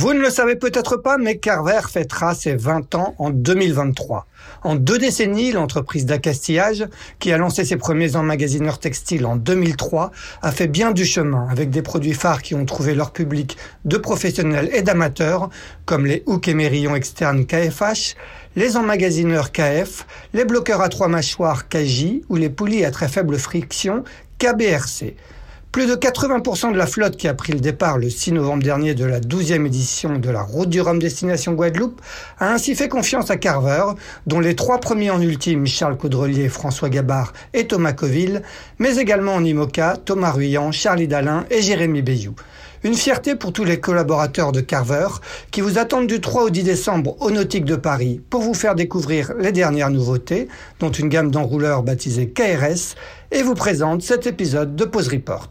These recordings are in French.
Vous ne le savez peut-être pas, mais Carver fêtera ses 20 ans en 2023. En deux décennies, l'entreprise d'accastillage, qui a lancé ses premiers emmagasineurs textiles en 2003, a fait bien du chemin avec des produits phares qui ont trouvé leur public de professionnels et d'amateurs, comme les hooks et mérillons externes KFH, les emmagasineurs KF, les bloqueurs à trois mâchoires KJ ou les poulies à très faible friction KBRC. Plus de 80% de la flotte qui a pris le départ le 6 novembre dernier de la 12e édition de la Route du Rhum Destination Guadeloupe a ainsi fait confiance à Carver, dont les trois premiers en ultime, Charles Caudrelier, François Gabard et Thomas Coville, mais également en IMOCA, Thomas Ruyant, Charlie Dalin et Jérémy Bayou. Une fierté pour tous les collaborateurs de Carver qui vous attendent du 3 au 10 décembre au Nautique de Paris pour vous faire découvrir les dernières nouveautés, dont une gamme d'enrouleurs baptisée KRS, et vous présente cet épisode de Pause Report.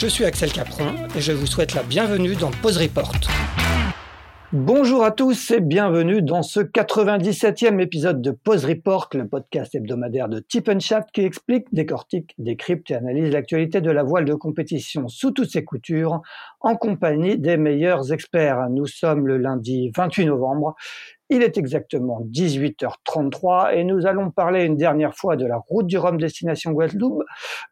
Je suis Axel Capron et je vous souhaite la bienvenue dans Pause Report. Bonjour à tous et bienvenue dans ce 97e épisode de Pause Report, le podcast hebdomadaire de Tip qui explique, décortique, décrypte et analyse l'actualité de la voile de compétition sous toutes ses coutures en compagnie des meilleurs experts. Nous sommes le lundi 28 novembre il est exactement 18h33 et nous allons parler une dernière fois de la route du Rhum destination Guadeloupe,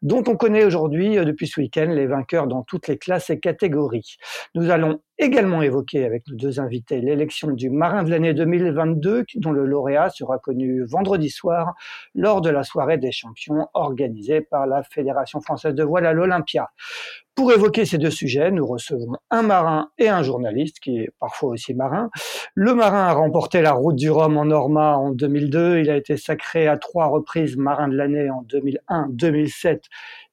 dont on connaît aujourd'hui, euh, depuis ce week-end, les vainqueurs dans toutes les classes et catégories. Nous allons également évoquer avec nos deux invités l'élection du marin de l'année 2022, dont le lauréat sera connu vendredi soir lors de la soirée des champions organisée par la Fédération française de voile à l'Olympia. Pour évoquer ces deux sujets, nous recevons un marin et un journaliste qui est parfois aussi marin. Le marin a remporté la route du Rhum en Norma en 2002. Il a été sacré à trois reprises marin de l'année en 2001, 2007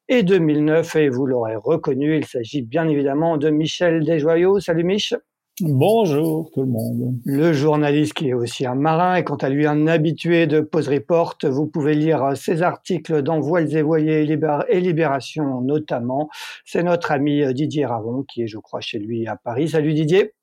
et 2009. Et vous l'aurez reconnu, il s'agit bien évidemment de Michel Desjoyaux. Salut Mich. Bonjour tout le monde. Le journaliste qui est aussi un marin et quant à lui un habitué de Pause Report, vous pouvez lire ses articles dans Voiles et Voiliers et Libération notamment. C'est notre ami Didier Ravon qui est je crois chez lui à Paris. Salut Didier.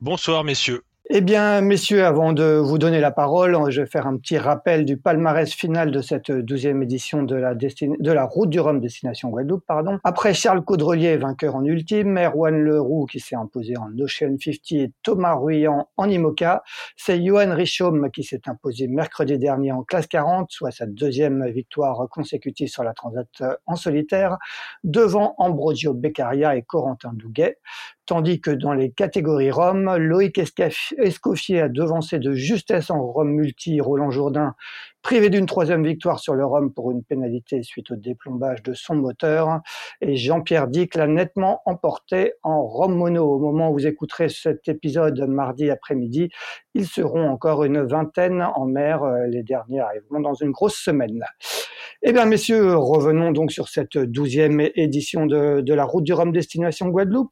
Bonsoir messieurs. Eh bien, messieurs, avant de vous donner la parole, je vais faire un petit rappel du palmarès final de cette douzième édition de la, Route du Rhum Destination Guadeloupe. Pardon. Après Charles Caudrelier, vainqueur en ultime, Erwan Leroux qui s'est imposé en Ocean 50 et Thomas Ruyant en IMOCA, c'est Johan Richaume qui s'est imposé mercredi dernier en classe 40, soit sa deuxième victoire consécutive sur la Transat en solitaire, devant Ambrogio Beccaria et Corentin Douguet tandis que dans les catégories Rome, Loïc Escoffier a devancé de justesse en Rome multi Roland Jourdain privé d'une troisième victoire sur le Rhum pour une pénalité suite au déplombage de son moteur. Et Jean-Pierre Dick l'a nettement emporté en Rhum mono. Au moment où vous écouterez cet épisode mardi après-midi, ils seront encore une vingtaine en mer. Les derniers arriveront dans une grosse semaine. Eh bien, messieurs, revenons donc sur cette douzième édition de, la Route du Rhum Destination Guadeloupe.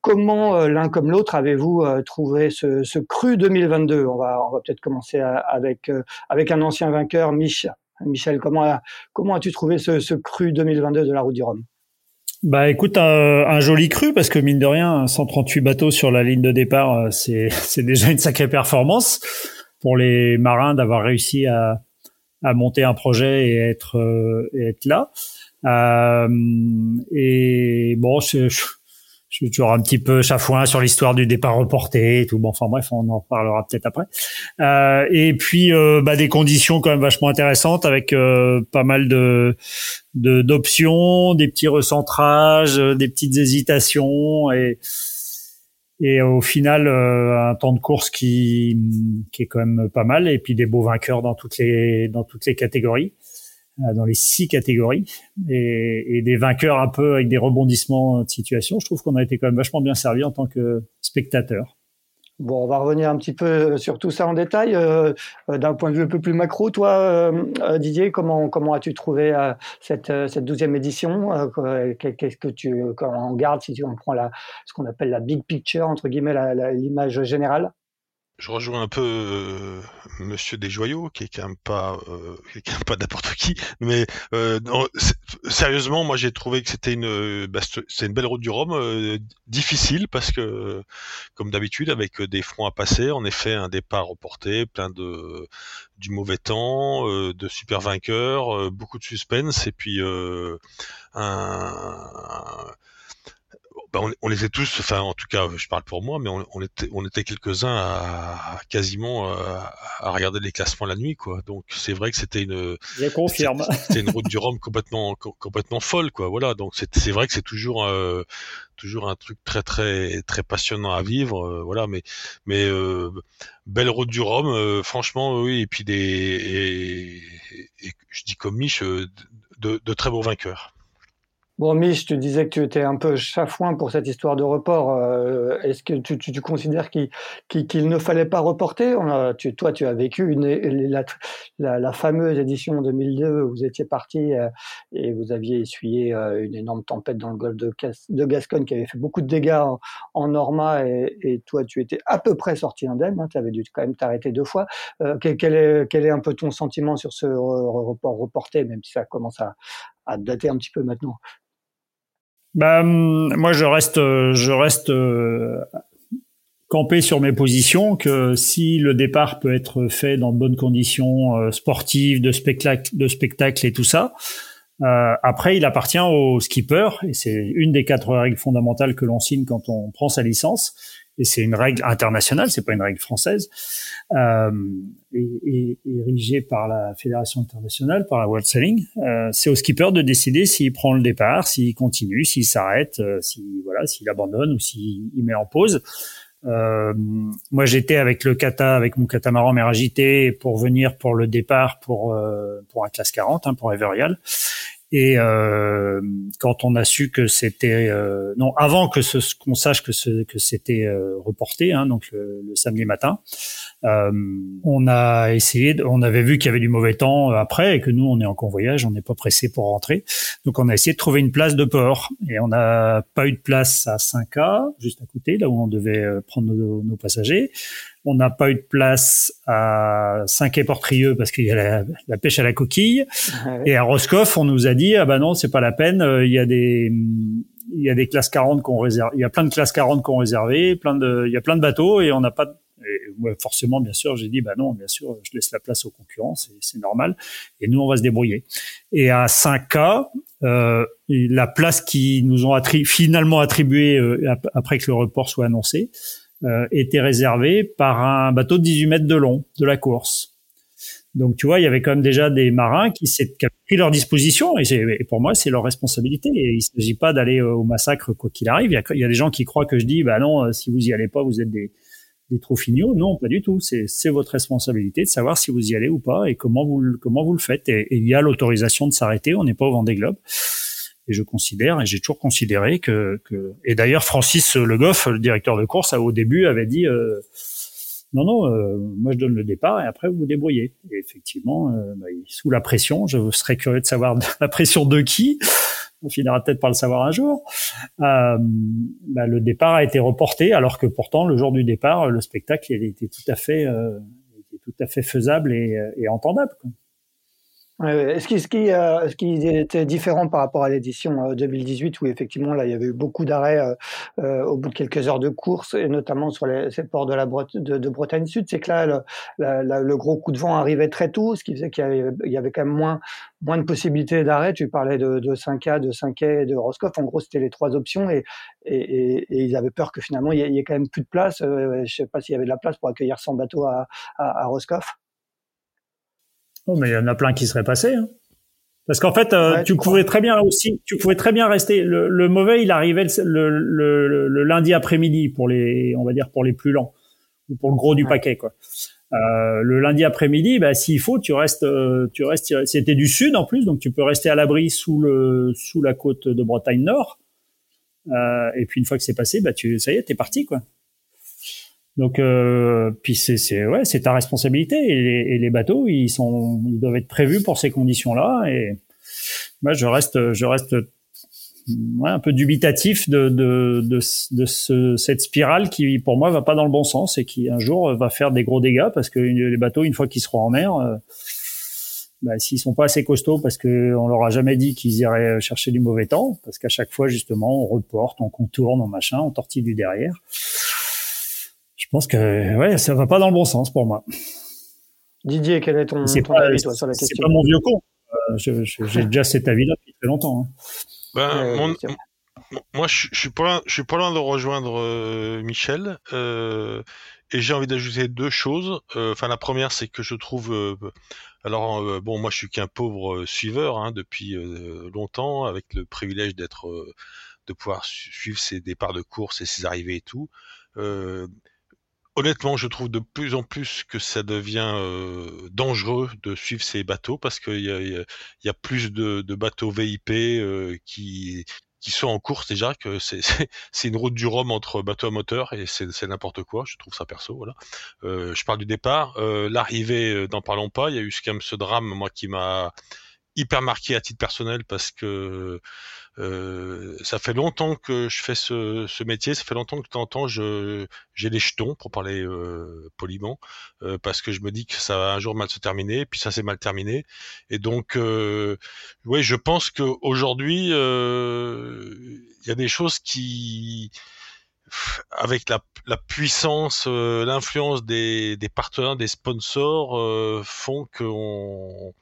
Comment euh, l'un comme l'autre avez-vous euh, trouvé ce, cru 2022 On va, peut-être commencer avec, euh, avec un ancien vainqueur Michel. Comment, as-tu trouvé ce, cru 2022 de la Route du Rhum? Bah écoute, un, joli cru parce que mine de rien, 138 bateaux sur la ligne de départ, euh, c'est, déjà une sacrée performance pour les marins d'avoir réussi à, monter un projet et être, euh, là. Euh, et bon, je suis toujours un petit peu chafouin sur l'histoire du départ reporté et tout. Bon, enfin bref, on en parlera peut-être après. Euh, et puis euh, bah, des conditions quand même vachement intéressantes avec euh, pas mal de d'options, des petits recentrages, euh, des petites hésitations et et au final un temps de course qui qui est quand même pas mal et puis des beaux vainqueurs dans toutes les dans toutes les catégories. Euh, dans les six catégories et, des vainqueurs un peu avec des rebondissements de situation. Je trouve qu'on a été quand même vachement bien servi en tant que spectateur. Bon, on va revenir un petit peu sur tout ça en détail. D'un point de vue un peu plus macro, toi, Didier, comment, comment as-tu trouvé cette, cette 12e édition Qu'est-ce que tu en gardes si on prend la, ce qu'on appelle la big picture, entre guillemets, l'image générale? Je rejoins un peu euh, Monsieur Desjoyaux, qui est quand même pas, euh, qui est quand même pas n'importe qui. Mais euh, sérieusement, moi j'ai trouvé que c'était une, bah, c'est une belle route du Rhum, euh, difficile parce que, comme d'habitude, avec des fronts à passer, en effet, un départ reporté, plein de du mauvais temps, de super vainqueurs, beaucoup de suspense et puis un bah, on, on, les est tous, enfin en tout cas je parle pour moi, mais on, on était, on était quelques-uns à, quasiment euh, à, regarder les classements la nuit, quoi. Donc c'est vrai que c'était une, Je confirme, c'était une route du Rhum complètement, complètement folle, quoi. Voilà, donc c'est vrai que c'est toujours, euh, toujours un truc très très très passionnant à vivre, euh, voilà. Mais mais euh, belle route du Rhum, franchement oui. Et puis des, et, et, je dis comme Mich, de, de très beaux vainqueurs. Bon, Mich, tu disais que tu étais un peu chafouin pour cette histoire de report. Euh, est-ce que tu, tu, tu considères qu'il ne fallait pas reporter? Tu, Toi, tu as vécu une, la, la, la, fameuse édition 2002 où vous étiez parti euh, et vous aviez essuyé euh, une énorme tempête dans le golfe de, Gascogne qui avait fait beaucoup de dégâts en, en Norma et, et, toi, tu étais à peu près sorti indemne. Hein, tu avais dû quand même t'arrêter deux fois. Quel, quel, est, quel est un peu ton sentiment sur ce report reporté, même si ça commence à, à dater un petit peu maintenant? Bah, moi, je reste, je reste euh, campé sur mes positions que si le départ peut être fait dans de bonnes conditions euh, sportives, de spectacle, de spectacle et tout ça, euh, après, il appartient au skipper et c'est une des quatre règles fondamentales que l'on signe quand on prend sa licence et c'est une règle internationale, c'est pas une règle française, euh, et, érigée par la fédération internationale, par la World Sailing. Euh, c'est au skipper de décider s'il prend le départ, s'il continue, s'il s'arrête, euh, si voilà, s'il abandonne ou s'il met en pause. Euh, moi, j'étais avec le kata, avec mon catamaran mer agité pour venir pour le départ pour euh, pour un classe 40, hein, pour Everial. Et euh, quand on a su que c'était euh, non avant que ce qu'on sache que ce, que c'était euh, reporté, hein, donc le, samedi matin, euh, on a essayé, on avait vu qu'il y avait du mauvais temps après et que nous on est en convoyage, on n'est pas pressé pour rentrer, donc on a essayé de trouver une place de port et on n'a pas eu de place à 5A juste à côté là où on devait prendre nos, nos passagers. On n'a pas eu de place à Saint-Quay-Portrieux parce qu'il y a la, pêche à la coquille. Et à Roscoff, on nous a dit ah ben non, c'est pas la peine. Euh, il y a des il y a des classes 40 qu'on réserve. Il y a plein de classes 40 qu'on réservé, plein de il y a plein de bateaux et on n'a pas et forcément, bien sûr, j'ai dit, bah non, bien sûr, je laisse la place aux concurrents, c'est normal. Et nous, on va se débrouiller. Et à 5K, euh, la place qui nous ont finalement attribuée euh, après que le report soit annoncé, euh, était réservé par un bateau de 18 mètres de long de la course. Donc tu vois, il y avait quand même déjà des marins qui s'est pris leur disposition et, et pour moi c'est leur responsabilité. Et il s'agit pas d'aller au massacre quoi qu'il arrive. Il y, a, il y, a, des gens qui croient que je dis bah non, euh, si vous y allez pas, vous êtes des des trofignots. Non, pas du tout. C'est votre responsabilité de savoir si vous y allez ou pas et comment vous comment vous le faites. Et, et il y a l'autorisation de s'arrêter. On n'est pas au Vendée Globe. Et je considère, et j'ai toujours considéré que, que et d'ailleurs Francis Le Goff, le directeur de course, au début avait dit euh, non non, euh, moi je donne le départ et après vous vous débrouillez. Et effectivement, euh, bah, sous la pression, je serais curieux de savoir la pression de qui. On finira peut-être par le savoir un jour. Euh, bah, le départ a été reporté, alors que pourtant le jour du départ, le spectacle il était tout à fait, était tout à fait faisable et, et entendable. Est-ce qui, ce, qui, euh, qui était différent par rapport à l'édition 2018 euh, où effectivement là il y avait eu beaucoup d'arrêts euh, euh, au bout de quelques heures de course et notamment sur les, ces ports de la de, de, Bretagne Sud, c'est que là le, le, gros coup de vent arrivait très tôt, ce qui faisait qu'il y y avait quand même moins moins de possibilités d'arrêt. Tu parlais de, de 5A, de 5A et de Roscoff. En gros, c'était les trois options et, et, et, ils avaient peur que finalement il y, ait, quand même plus de place. je sais pas s'il y avait de la place pour accueillir 100 bateaux à, à, à Roscoff. Oh, mais il y en a plein qui seraient passés. Hein. Parce qu'en fait, euh, tu pouvais très bien aussi, tu pouvais très bien rester. Le, mauvais, il arrivait le, le, lundi après-midi pour les, on va dire pour les plus lents ou pour le gros du paquet, quoi. Euh, le lundi après-midi, bah, s'il faut, tu restes, euh, tu restes. C'était du sud en plus, donc tu peux rester à l'abri sous le, sous la côte de Bretagne Nord. et puis une fois que c'est passé, bah, tu, ça y est, t'es parti, quoi. Donc, euh, puis c'est ouais, c'est ta responsabilité. Et les, et les, bateaux, ils sont, ils doivent être prévus pour ces conditions-là. Et moi, je reste, je reste ouais, un peu dubitatif de de, de, de ce, cette spirale qui, pour moi, va pas dans le bon sens et qui un jour va faire des gros dégâts parce que les bateaux, une fois qu'ils seront en mer, euh, bah, s'ils sont pas assez costauds parce que on leur a jamais dit qu'ils iraient chercher du mauvais temps, parce qu'à chaque fois justement on reporte, on contourne, on machin, on tortille du derrière. Je pense que ouais, ça va pas dans le bon sens pour moi. Didier, quel est ton, ton avis toi, sur la question C'est pas mon vieux con. Euh, j'ai déjà cet avis-là depuis très longtemps. Hein. Ben, moi, je, je, suis pas loin, je suis pas loin de rejoindre euh, Michel. Euh, et j'ai envie d'ajouter deux choses. Euh, enfin, la première, c'est que je trouve, euh, alors euh, bon, moi, je suis qu'un pauvre suiveur hein, depuis longtemps, avec le privilège d'être, de pouvoir suivre ses départs de course et ses arrivées et tout. Honnêtement, je trouve de plus en plus que ça devient dangereux de suivre ces bateaux parce qu'il y a, plus de, bateaux VIP qui qui sont en course déjà, que c'est une route du Rhum entre bateau à moteur et c'est n'importe quoi. Je trouve ça perso, voilà. Euh, je parle du départ, euh, l'arrivée, euh, n'en parlons pas. Il y a eu quand ce drame, moi, qui m'a hyper marqué à titre personnel parce que euh, ça fait longtemps que je fais ce, ce, métier, ça fait longtemps que de temps en temps j'ai les jetons pour parler euh, poliment euh, parce que je me dis que ça va un jour mal se terminer, puis ça s'est mal terminé. Et donc euh, oui je pense qu'aujourd'hui euh, il y a des choses qui avec la, la puissance, euh, l'influence des, des, partenaires, des sponsors, font qu'on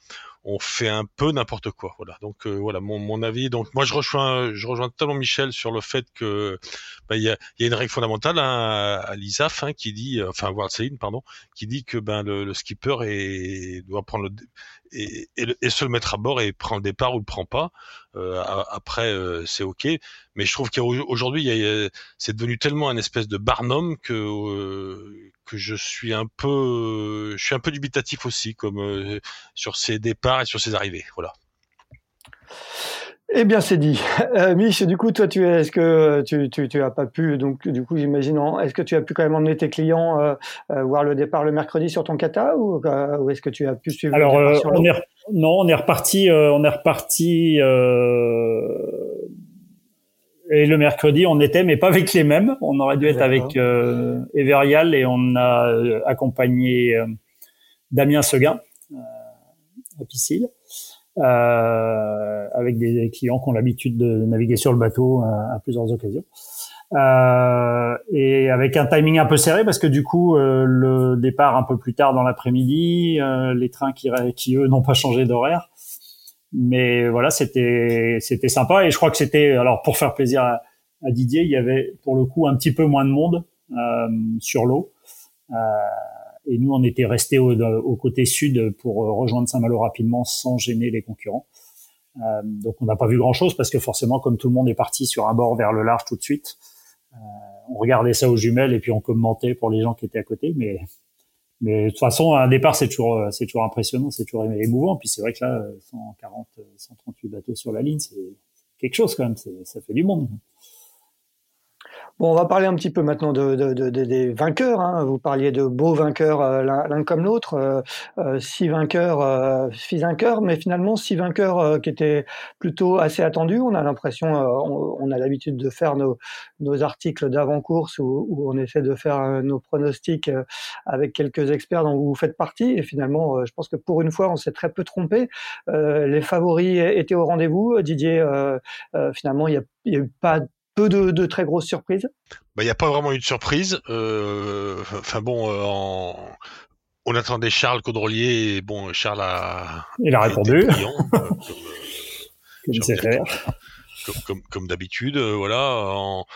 on fait un peu n'importe quoi. Voilà. Donc euh, voilà mon, avis. Donc moi je rejoins je rejoins totalement Michel sur le fait que bah, il y, a, y, a, une règle fondamentale hein, à l'ISAF hein, qui dit enfin World Sailing pardon qui dit que ben le, le skipper est, doit prendre le et, et, se le mettre à bord et prendre le départ ou le prend pas. Euh, après, euh, c'est ok. Mais je trouve qu'aujourd'hui, c'est devenu tellement un espèce de barnum que euh, que je suis un peu, je suis un peu dubitatif aussi, comme euh, sur ses départs et sur ses arrivées. Voilà. Eh bien, c'est dit. Euh, Mich, du coup, toi, tu es, est-ce que tu, tu, tu as pas pu, donc, du coup, j'imagine, est-ce que tu as pu quand même emmener tes clients euh, euh, voir le départ le mercredi sur ton kata ou, euh, ou est-ce que tu as pu suivre Alors, euh, on est, non, on est reparti, on est reparti, et le mercredi, on était, mais pas avec les mêmes. On aurait dû être avec Everial et on a accompagné Damien Seguin à Piscille euh, avec des clients qui ont l'habitude de naviguer sur le bateau à, euh, à plusieurs occasions. Euh, et avec un timing un peu serré parce que du coup euh, le départ un peu plus tard dans l'après-midi, euh, les trains qui, eux n'ont pas changé d'horaire. Mais voilà, c'était c'était sympa et je crois que c'était alors pour faire plaisir à, Didier, il y avait pour le coup un petit peu moins de monde sur l'eau. Et nous, on était restés au, au, côté sud pour euh, rejoindre Saint-Malo rapidement sans gêner les concurrents. Euh, donc, on n'a pas vu grand-chose parce que forcément, comme tout le monde est parti sur un bord vers le large tout de suite, euh, on regardait ça aux jumelles et puis on commentait pour les gens qui étaient à côté. Mais, mais de toute façon, un départ, c'est toujours, c'est toujours impressionnant, c'est toujours émouvant. Puis c'est vrai que là, 140, 138 bateaux sur la ligne, c'est quelque chose quand même. Ça fait du monde. Bon, on va parler un petit peu maintenant de, de, de, des vainqueurs. Hein. Vous parliez de beaux vainqueurs euh, l'un comme l'autre, euh, euh, six vainqueurs, euh, six vainqueurs, mais finalement six vainqueurs euh, qui étaient plutôt assez attendus. On a l'impression, on, on, a l'habitude de faire nos, nos articles d'avant-course où, où, on essaie de faire nos pronostics avec quelques experts dont vous faites partie. Et finalement, je pense que pour une fois, on s'est très peu trompé. les favoris étaient au rendez-vous. Didier, finalement, il n'y a, a eu pas peu de, de très grosses surprises? Bah, Il n'y a pas vraiment eu de surprise. Euh, enfin bon, euh, en... on attendait Charles Caudrelier et bon, Charles a. Il a répondu. Brillant, euh, comme, comme, comme, d'habitude, euh, voilà. En,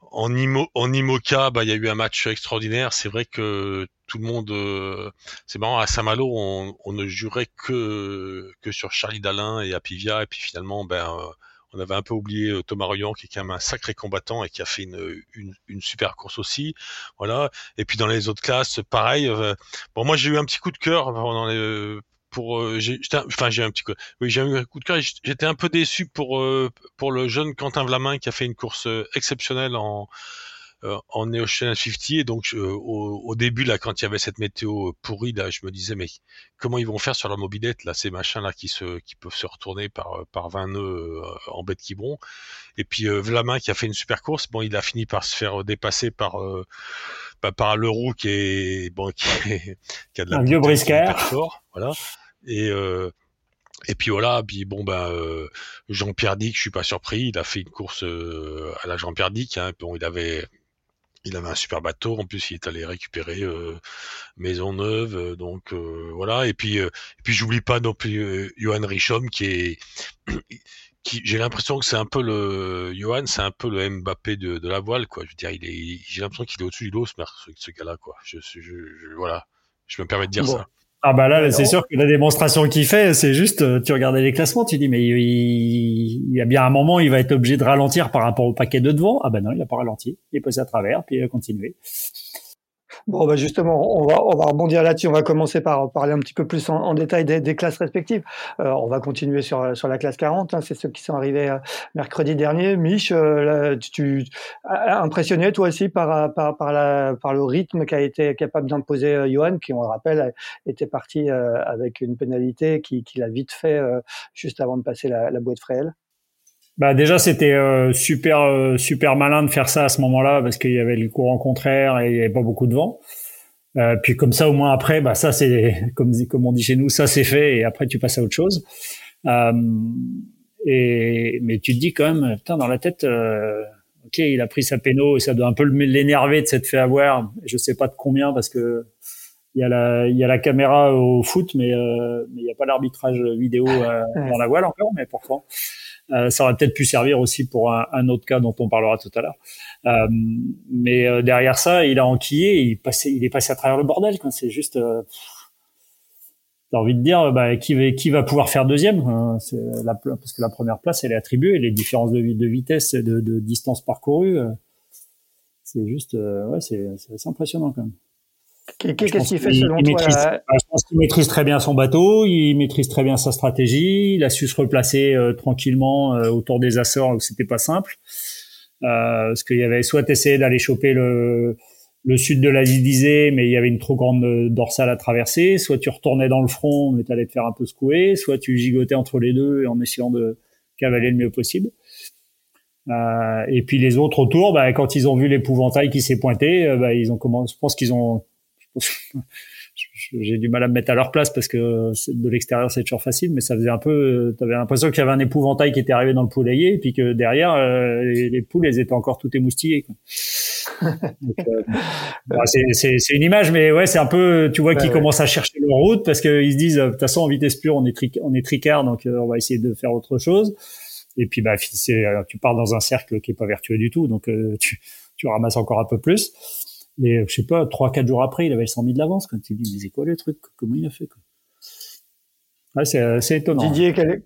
en, Imo, en IMOCA, bah, il y a eu un match extraordinaire. C'est vrai que tout le monde, euh, c'est marrant, à Saint-Malo, on, on, ne jurait que, que sur Charlie Dalin et Apivia, et puis finalement, ben, on avait un peu oublié euh, Thomas Royan, qui est quand même un sacré combattant et qui a fait une, une, une super course aussi. Voilà. Et puis dans les autres classes, pareil. Euh, bon, moi j'ai eu un petit coup de cœur dans les, pour euh, enfin j'ai un petit coup oui j'ai eu un coup de cœur j'étais un peu déçu pour pour le jeune Quentin Vlamin qui a fait une course exceptionnelle en en Ocean 50 et donc au, au, début là quand il y avait cette météo pourrie là je me disais mais comment ils vont faire sur la mobilette là ces machins là qui se qui peuvent se retourner par par 20 nœuds en bête qui quiberon et puis Vlamin qui a fait une super course bon il a fini par se faire dépasser par bah, par le roux qui est bon qui, qui a de la un vieux briscard voilà et et puis voilà, puis bon ben Jean-Pierre Dick, je suis pas surpris, il a fait une course euh, à la Jean-Pierre Dick. Hein, bon, il avait il avait un super bateau, en plus il est allé récupérer euh, Maisonneuve, donc voilà. Et puis et puis j'oublie pas non plus Johan Richom qui est qui j'ai l'impression que c'est un peu le Johan, c'est un peu le Mbappé de, de la voile quoi. Je veux dire, il est j'ai l'impression qu'il est au-dessus du lot ce, ce gars-là quoi. Je, je, je, voilà, je me permets de dire ça. Ah bah là, c'est sûr que la démonstration qu'il fait, c'est juste, euh, tu regardais les classements, tu dis mais il, y a bien un moment, il va être obligé de ralentir par rapport au paquet de devant. Ah bah non, il a pas ralenti, il est passé à travers, puis il a continué. Bon, bah justement, on va, on va rebondir là-dessus. On va commencer par parler un petit peu plus en, détail des, classes respectives. Euh, on va continuer sur, sur la classe 40. Hein, c'est ceux qui sont arrivés euh, mercredi dernier. Mich, euh, tu, impressionné toi aussi par, par, par, la, par le rythme qu'a été capable d'imposer Johan, qui, on le rappelle, était parti avec une pénalité qu'il qui a vite fait juste avant de passer la, la boîte fréelle. Bah déjà c'était euh, super euh, super malin de faire ça à ce moment-là parce qu'il y avait le courant contraire et il n'y avait pas beaucoup de vent. Euh, puis comme ça au moins après bah ça c'est comme comme on dit chez nous ça c'est fait et après tu passes à autre chose. Euh, et mais tu te dis quand même putain dans la tête ok il a pris sa péno et ça doit un peu l'énerver de s'être fait avoir. Je sais pas de combien parce que il y a la il y a la caméra au foot mais mais il n'y a pas l'arbitrage vidéo dans la voile encore mais pourtant. Euh, ça aurait peut-être pu servir aussi pour un, un, autre cas dont on parlera tout à l'heure. Euh, mais euh, derrière ça, il a enquillé, il, passé, il est passé à travers le bordel. C'est juste, euh, t'as envie de dire, bah, qui, va, qui va pouvoir faire deuxième hein, la, Parce que la première place, elle est attribuée. Les différences de, de vitesse, de, de distance parcourue, c'est juste, ouais, c'est impressionnant quand même. Qu'est-ce qu'il fait selon toi Je pense qu'il maîtrise très bien son bateau, il maîtrise très bien sa stratégie, il a su se replacer euh, tranquillement euh, autour des Açores où c'était pas simple. Euh, parce qu'il y avait soit essayé d'aller choper le, le sud de l'Asie d'Isée, mais il y avait une trop grande euh, dorsale à traverser, soit tu retournais dans le front, mais t'allais te faire un peu secouer, soit tu gigotais entre les deux en essayant de cavaler le mieux possible. Euh, et puis les autres autour, bah, quand ils ont vu l'épouvantail qui s'est pointé, bah, ils ont commencé. Je pense qu'ils ont j'ai du mal à me mettre à leur place parce que de l'extérieur c'est toujours facile, mais ça faisait un peu, tu avais l'impression qu'il y avait un épouvantail qui était arrivé dans le poulailler et puis que derrière euh, les, poules elles étaient encore toutes émoustillées. euh, bah, c'est une image, mais ouais c'est un peu, tu vois, qu'ils commencent à chercher leur route parce qu'ils se disent de toute façon en vitesse pure on est on est tricard donc euh, on va essayer de faire autre chose. Et puis bah tu pars dans un cercle qui est pas vertueux du tout, donc tu, tu ramasses encore un peu plus. Et je sais pas, trois, quatre jours après, il avait 100 000 d'avance. Quand tu dis, mais c'est quoi le truc? Comment il a fait quoi? Ouais, c'est, étonnant. Didier, quel,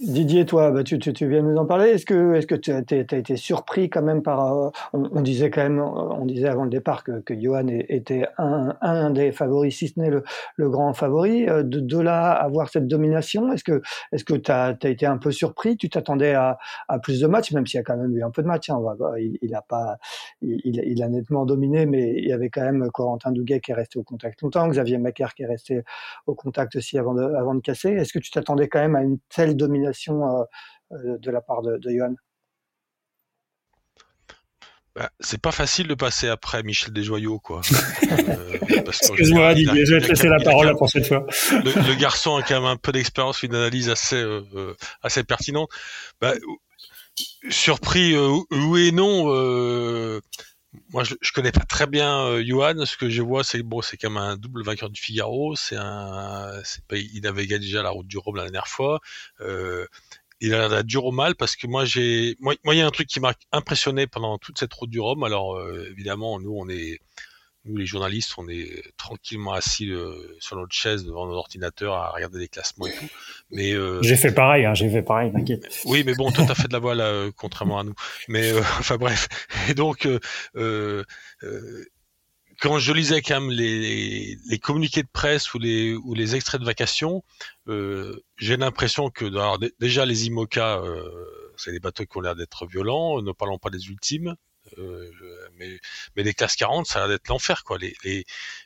Didier, toi, bah, tu, tu, tu, viens nous en parler. Est-ce que, est-ce tu as, été surpris quand même par, euh, on, disait quand même, on disait avant le départ que, que Johan était un, un des favoris, si ce n'est le, le grand favori. Euh, de, de là avoir cette domination, est-ce que, que tu as, été un peu surpris? Tu t'attendais à, à plus de matchs, même s'il y a quand même eu un peu de matchs. Hein, il, il, a pas, il, il, a nettement dominé, mais il y avait quand même Corentin Douguet qui est resté au contact longtemps, Xavier Macaire qui est resté au contact aussi avant de, avant de casser. Est-ce que tu t'attendais quand même à une telle domination euh, euh, de la part de, de Johan bah, c'est pas facile de passer après Michel Desjoyaux, quoi. Euh, Excuse-moi, Didier, je vais te laisser la parole pour cette fois. Le, garçon a quand même un peu d'expérience, une analyse assez, assez pertinente. Bah, surpris, oui et non. Moi, je, je connais pas très bien Johan. Ce que je vois, c'est bon, c'est quand même un double vainqueur du Figaro. C'est un, il avait gagné déjà la route du Rhum la dernière fois. Euh, il a la dur au mal parce que moi j'ai moi il y a un truc qui m'a impressionné pendant toute cette route du Rhum alors euh, évidemment nous on est nous les journalistes on est tranquillement assis euh, sur notre chaise devant nos ordinateurs à regarder les classements et tout mais euh, j'ai fait pareil hein, j'ai fait pareil t'inquiète oui mais bon toi t'as fait de la voile contrairement à nous mais enfin bref et donc quand je lisais quand même les, les, communiqués de presse ou les, ou les extraits de vacation, euh, j'ai l'impression que alors, déjà les IMOCA, euh, c'est des bateaux qui ont l'air d'être violents. Ne parlons pas des ultimes. Mais, mais les classes 40, ça a l'air d'être l'enfer, quoi. Les, les,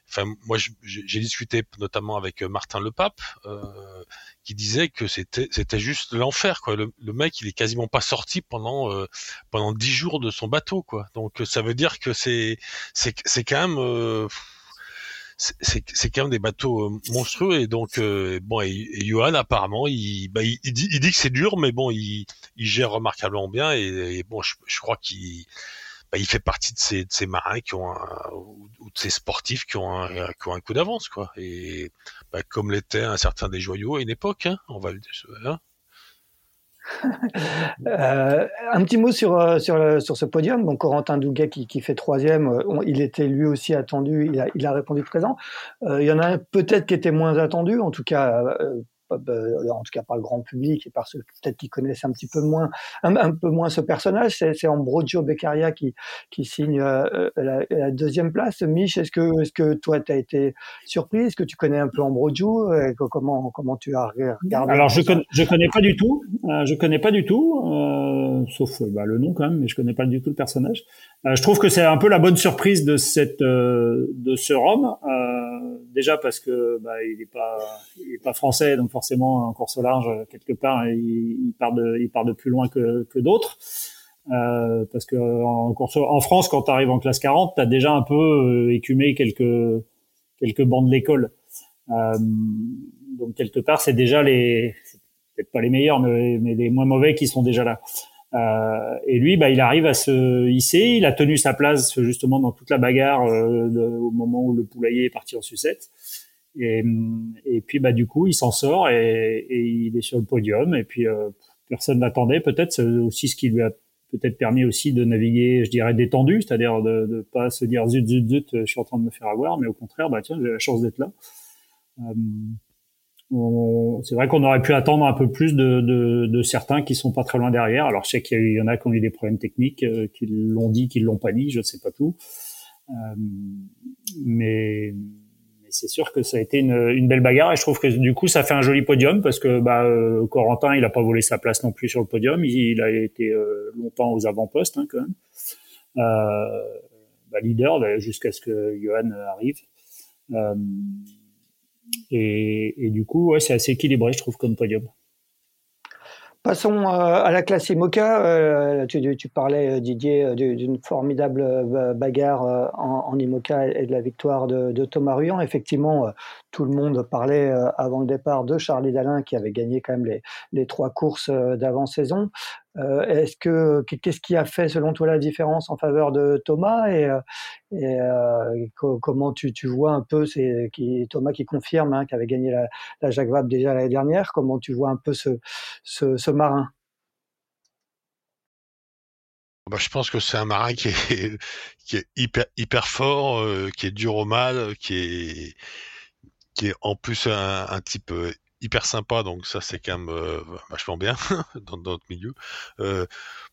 enfin, moi, j'ai discuté notamment avec Martin Le Pape, qui disait que c'était c'était juste l'enfer, quoi. Le, le, mec, il est quasiment pas sorti pendant pendant dix jours de son bateau, quoi. Donc, ça veut dire que c'est c'est c'est quand même c'est quand même des bateaux euh, monstrueux et donc euh, bon et, Johan apparemment il, bah, il, dit, il dit que c'est dur mais bon il, il gère remarquablement bien et, bon je, je crois qu'il bah, il fait partie de ces, de ces marins qui ont un, ou de ces sportifs qui ont un, qui ont un coup d'avance quoi et bah, comme l'était un certain des joyaux à une époque hein, on va le hein, euh, un petit mot sur, euh, sur, sur ce podium. Donc, Corentin Douguet qui, qui fait troisième, euh, il était lui aussi attendu, il a, il a répondu présent. il y en a peut-être qui était moins attendu, en tout cas euh, en tout cas par le grand public et par ceux peut-être qui connaissent un petit peu moins, un, peu moins ce personnage, c'est Ambrogio Beccaria qui, qui signe euh, la, deuxième place. Mich, est-ce que, est-ce que toi, tu as été surpris? Est-ce que tu connais un peu Ambrogio? Comment, comment tu as regardé Alors, je connais, je connais pas du tout. Euh, je connais pas du tout, sauf bah, le nom quand même, mais je connais pas du tout le personnage. je trouve que c'est un peu la bonne surprise de cette de ce Rome. Déjà parce que bah, il est pas pas français, donc forcément en course au large quelque part il, part de il part plus loin que, d'autres. Euh, parce que en course en France quand tu arrives en classe 40 tu as déjà un peu euh, écumé quelques quelques bancs de l'école. Euh, donc quelque part c'est déjà les peut-être pas les meilleurs mais les moins mauvais qui sont déjà là euh, et lui, bah, il arrive à se hisser. Il a tenu sa place justement dans toute la bagarre euh, au moment où le poulailler est parti en sucette. Et, puis bah du coup, il s'en sort et, il est sur le podium. Et puis euh, personne n'attendait. Peut-être aussi ce qui lui a peut-être permis aussi de naviguer, je dirais détendu, c'est-à-dire de, de pas se dire zut zut zut, je suis en train de me faire avoir, mais au contraire, bah tiens, j'ai la chance d'être là. Euh, c'est vrai qu'on aurait pu attendre un peu plus de, de, de, certains qui sont pas très loin derrière. Alors je sais qu'il y, en a qui ont eu des problèmes techniques, euh, qui l'ont dit, qui l'ont pas dit, je ne sais pas tout. Euh, mais c'est sûr que ça a été une, une, belle bagarre et je trouve que du coup ça fait un joli podium parce que bah, euh, Corentin il a pas volé sa place non plus sur le podium, il, a été euh, longtemps aux avant-postes hein, quand même, euh, bah, leader jusqu'à ce que Johan arrive. Et, du coup ouais, c'est assez équilibré je trouve comme podium. Passons euh, à la classe IMOCA. Euh, tu, parlais, euh, Didier, d'une formidable bagarre en, en, IMOCA et de la victoire de, de Thomas Ruyant. Effectivement, tout le monde parlait avant le départ de Charlie Dalin qui avait gagné quand même les, trois courses d'avant-saison. Euh, est-ce que qu'est-ce qui a fait selon toi la différence en faveur de Thomas et, euh, euh, comment tu, vois un peu c'est Thomas qui confirme hein, avait gagné la, la Jacques Vabre déjà l'année dernière comment tu vois un peu ce, marin? Bah, je pense que c'est un marin qui est, hyper, fort, euh, qui est dur au mal, qui est, qui est en plus un, un type hyper sympa, donc ça c'est quand même euh, vachement bien dans, notre milieu. Euh,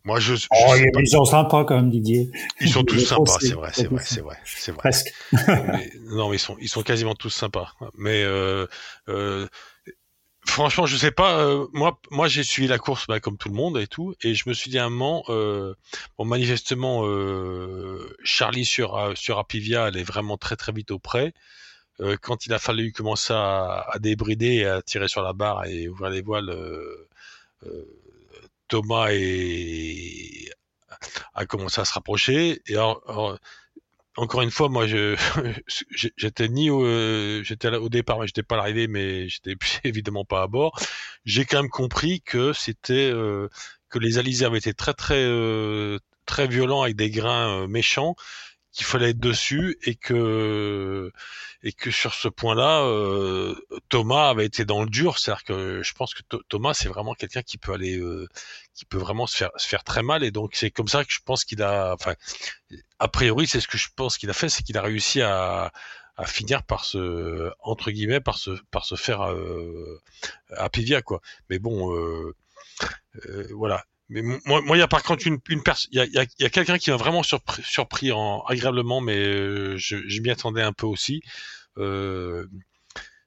moi je, oh, ils sont sympas quand même Didier. Ils sont tous sympas, c'est vrai, c'est vrai, c'est vrai, c'est vrai. Presque. non, mais ils sont ils sont quasiment tous sympas. Mais euh, euh, franchement, je sais pas. Euh, moi, moi, j'ai suivi la course bah, comme tout le monde et tout, et je me suis dit à un moment, euh, bon, manifestement, euh, Charlie sur sur Apivia, elle est vraiment très très vite auprès. Euh, quand il a fallu commencer à, débrider, à tirer sur la barre et ouvrir les voiles, euh, euh, Thomas a commencé à se rapprocher. Et encore une fois, moi, j'étais ni au, départ, mais j'étais pas à l'arrivée, mais j'étais évidemment pas à bord. J'ai quand même compris que c'était que les alizés avaient été très très très violents avec des grains méchants qu'il fallait être dessus et que et que sur ce point-là, euh, Thomas avait été dans le dur. C'est-à-dire que je pense que Thomas c'est vraiment quelqu'un qui peut aller, euh, qui peut vraiment se faire se faire très mal et donc c'est comme ça que je pense qu'il a, enfin, a priori c'est ce que je pense qu'il a fait, c'est qu'il a réussi à à finir par se entre guillemets par se par se faire euh, à Pivia quoi. Mais bon, euh, euh, voilà. Mais moi, il y a par contre une, une personne, il y a, y a, y a quelqu'un qui m'a vraiment surpris, surpris en, agréablement, mais euh, je, je m'y attendais un peu aussi. Euh,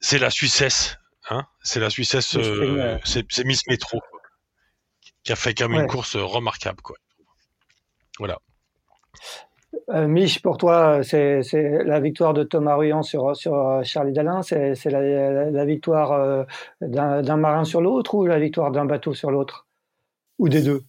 c'est la Suissesse, hein C'est la Suissesse, euh, c'est Miss Metro, qui a fait quand même une course remarquable, quoi. Voilà. Mich, pour toi, c'est la victoire de Thomas Ruyant sur, sur Charlie Dalin, c'est la, victoire d'un marin sur l'autre ou la victoire d'un bateau sur l'autre? Ou des deux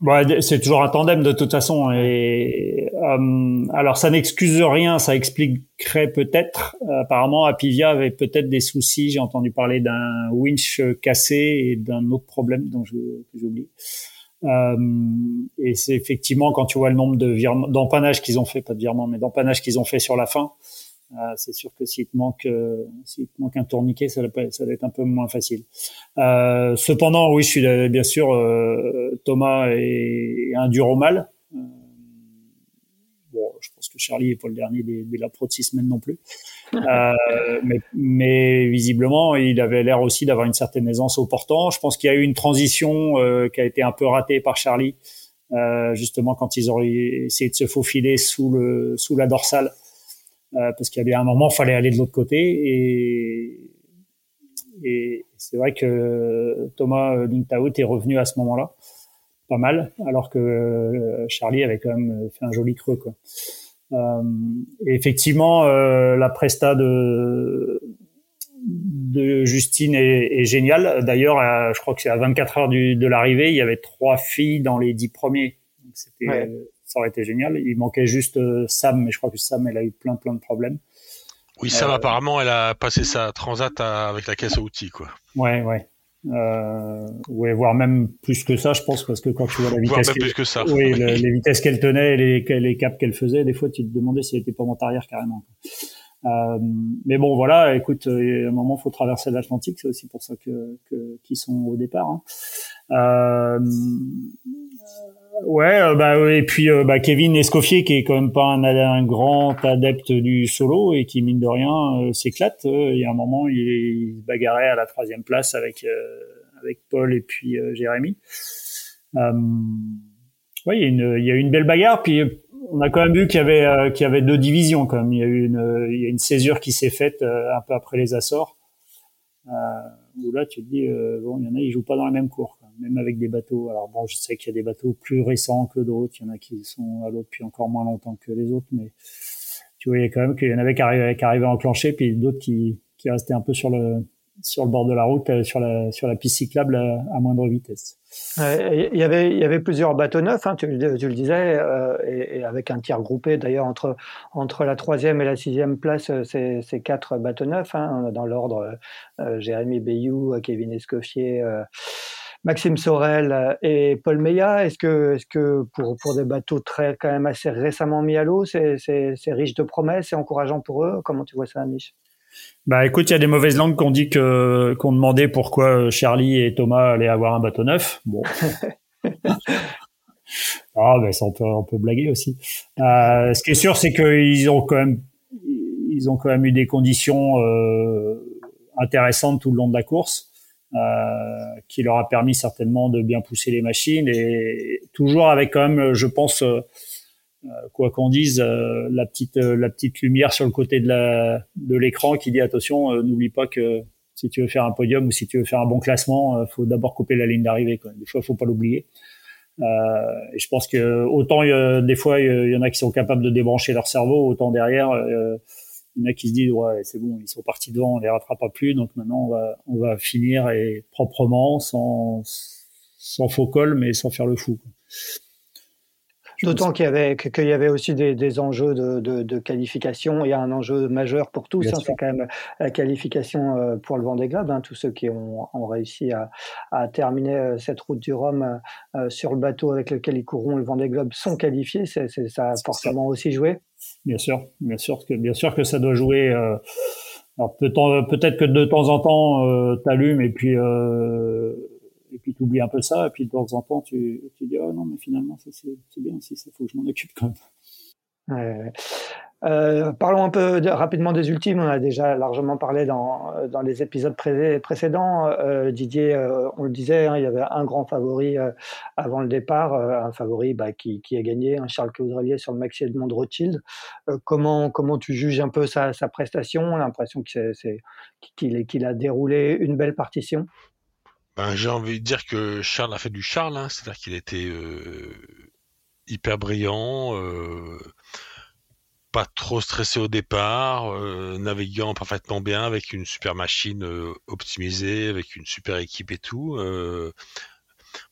Ouais, c'est toujours un tandem de toute façon. Et euh, alors ça n'excuse rien, ça expliquerait peut-être. apparemment, Apivia avait peut-être des soucis. J'ai entendu parler d'un winch cassé et d'un autre problème dont j'ai oublié. Euh, et c'est effectivement quand tu vois le nombre de d'empannages qu'ils ont fait, pas de virements, mais d'empannages qu'ils ont fait sur la fin. Euh, c'est sûr que s'il te manque, euh, s'il te manque un tourniquet, ça va, ça va être un peu moins facile. Euh, cependant, oui, je suis bien sûr Thomas est, un dur au mal. bon, je pense que Charlie est pas le dernier des, des de six semaines non plus. mais, mais, visiblement, il avait l'air aussi d'avoir une certaine aisance au portant. Je pense qu'il y a eu une transition qui a été un peu ratée par Charlie, justement quand ils auraient essayé de se faufiler sous le sous la dorsale. Euh, parce qu'il y avait un moment, fallait aller de l'autre côté. Et, et c'est vrai que Thomas Linktaout est revenu à ce moment-là, pas mal, alors que euh, Charlie avait quand même fait un joli creux. Quoi. Euh, et effectivement, euh, la presta de, de Justine est, est géniale. D'ailleurs, je crois que c'est à 24 heures du, de l'arrivée, il y avait trois filles dans les dix premiers. C'était ça aurait été génial. Il manquait juste euh, Sam, mais je crois que Sam, elle a eu plein, plein de problèmes. Oui, Sam, euh, apparemment, elle a passé sa transat avec la caisse à outils, quoi. Ouais, ouais. Euh, ouais, voire même plus que ça, je pense, parce que quand tu vois la vitesse, plus que ça. Oui, les vitesses qu'elle tenait, les, les caps qu'elle faisait, des fois, tu te demandais si elle était pas en arrière carrément. Euh, mais bon, voilà, écoute, à un moment, faut traverser l'Atlantique, c'est aussi pour ça que qu'ils sont au départ. Hein. Euh, Ouais, euh, bah et puis euh, bah, Kevin Escoffier qui est quand même pas un, un grand adepte du solo et qui mine de rien euh, s'éclate. il y a un moment, il, il, se bagarrait à la troisième place avec avec Paul et puis Jérémy. ouais, il y, a une, il y a une belle bagarre. Puis on a quand même vu qu'il y avait qu'il y avait deux divisions quand même. Il y a eu une il y a une césure qui s'est faite un peu après les Açores. où là, tu te dis bon, il y en a, ils jouent pas dans la même cour même avec des bateaux. Alors bon, je sais qu'il y a des bateaux plus récents que d'autres, il y en a qui sont à l'eau depuis encore moins longtemps que les autres, mais tu voyais quand même qu'il y en avait qui arrivaient, qui arrivaient enclencher, puis d'autres qui, qui restaient un peu sur le sur le bord de la route, euh, sur la sur la piste cyclable à, moindre vitesse. Il y avait il y avait plusieurs bateaux neufs, hein, tu, le disais, euh, et, avec un tiers groupé d'ailleurs entre entre la troisième et la sixième place, euh, c'est quatre bateaux neufs hein, dans l'ordre Jérémy Bayou, Kevin Escoffier. Maxime Sorel euh, et Paul Meillat. Est-ce que, est-ce que pour, pour des bateaux très quand même assez récemment mis à l'eau, c'est, c'est, riche de promesses et encourageant pour eux? Comment tu vois ça, Mich? Bah écoute, il y a des mauvaises langues qu'on dit que qu'on demandait pourquoi euh, Charlie et Thomas allaient avoir un bateau neuf. Bon. ah ben ça on peut on peut blaguer aussi. Euh, ce qui est sûr, c'est qu'ils ont quand même ils ont quand même eu des conditions euh, intéressantes tout le long de la course. Euh, qui leur a permis certainement de bien pousser les machines et toujours avec quand même, je pense, euh, euh, quoi qu'on dise, la petite la petite lumière sur le côté de la de l'écran qui dit attention, n'oublie pas que si tu veux faire un podium ou si tu veux faire un bon classement, faut d'abord couper la ligne d'arrivée. Des fois, faut pas l'oublier. Euh, et je pense que autant des fois il y, en a qui sont capables de débrancher leur cerveau, autant derrière euh, il y en a qui se disent ouais c'est bon ils sont partis devant on les rattrapera plus donc maintenant on va on va finir et proprement sans sans faux col mais sans faire le fou D'autant qu'il y avait qu'il y avait aussi des, des enjeux de, de, de, qualification. Il y a un enjeu majeur pour tous. Hein, c'est quand même la qualification euh, pour le Vendée Globe. Hein, tous ceux qui ont, ont réussi à, à, terminer euh, cette route du Rhum euh, sur le bateau avec lequel ils courront le Vendée Globe sont qualifiés. C'est, ça a forcément aussi joué. Bien sûr, bien sûr que bien sûr que ça doit jouer. Euh, alors peut-être que de temps en temps euh, t'allumes et puis euh, et puis t'oublies un peu ça et puis de temps en temps tu tu dis oh non mais finalement ça c'est bien aussi ça faut que je m'en occupe quand même. Euh, parlons un peu rapidement des ultimes. On a déjà largement parlé dans, dans les épisodes précédents. Euh, Didier, euh, on le disait, hein, il y avait un grand favori euh, avant le départ, un favori bah, qui, a gagné, un Charles Claudrelier sur le Maxi Edmond Rothschild. comment, comment tu juges un peu sa, sa prestation? L'impression qu'il qu'il a déroulé une belle partition ben, J'ai envie de dire que Charles a fait du Charles, hein, c'est-à-dire qu'il était hyper brillant, pas trop stressé au départ, naviguant parfaitement bien avec une super machine optimisée, avec une super équipe et tout.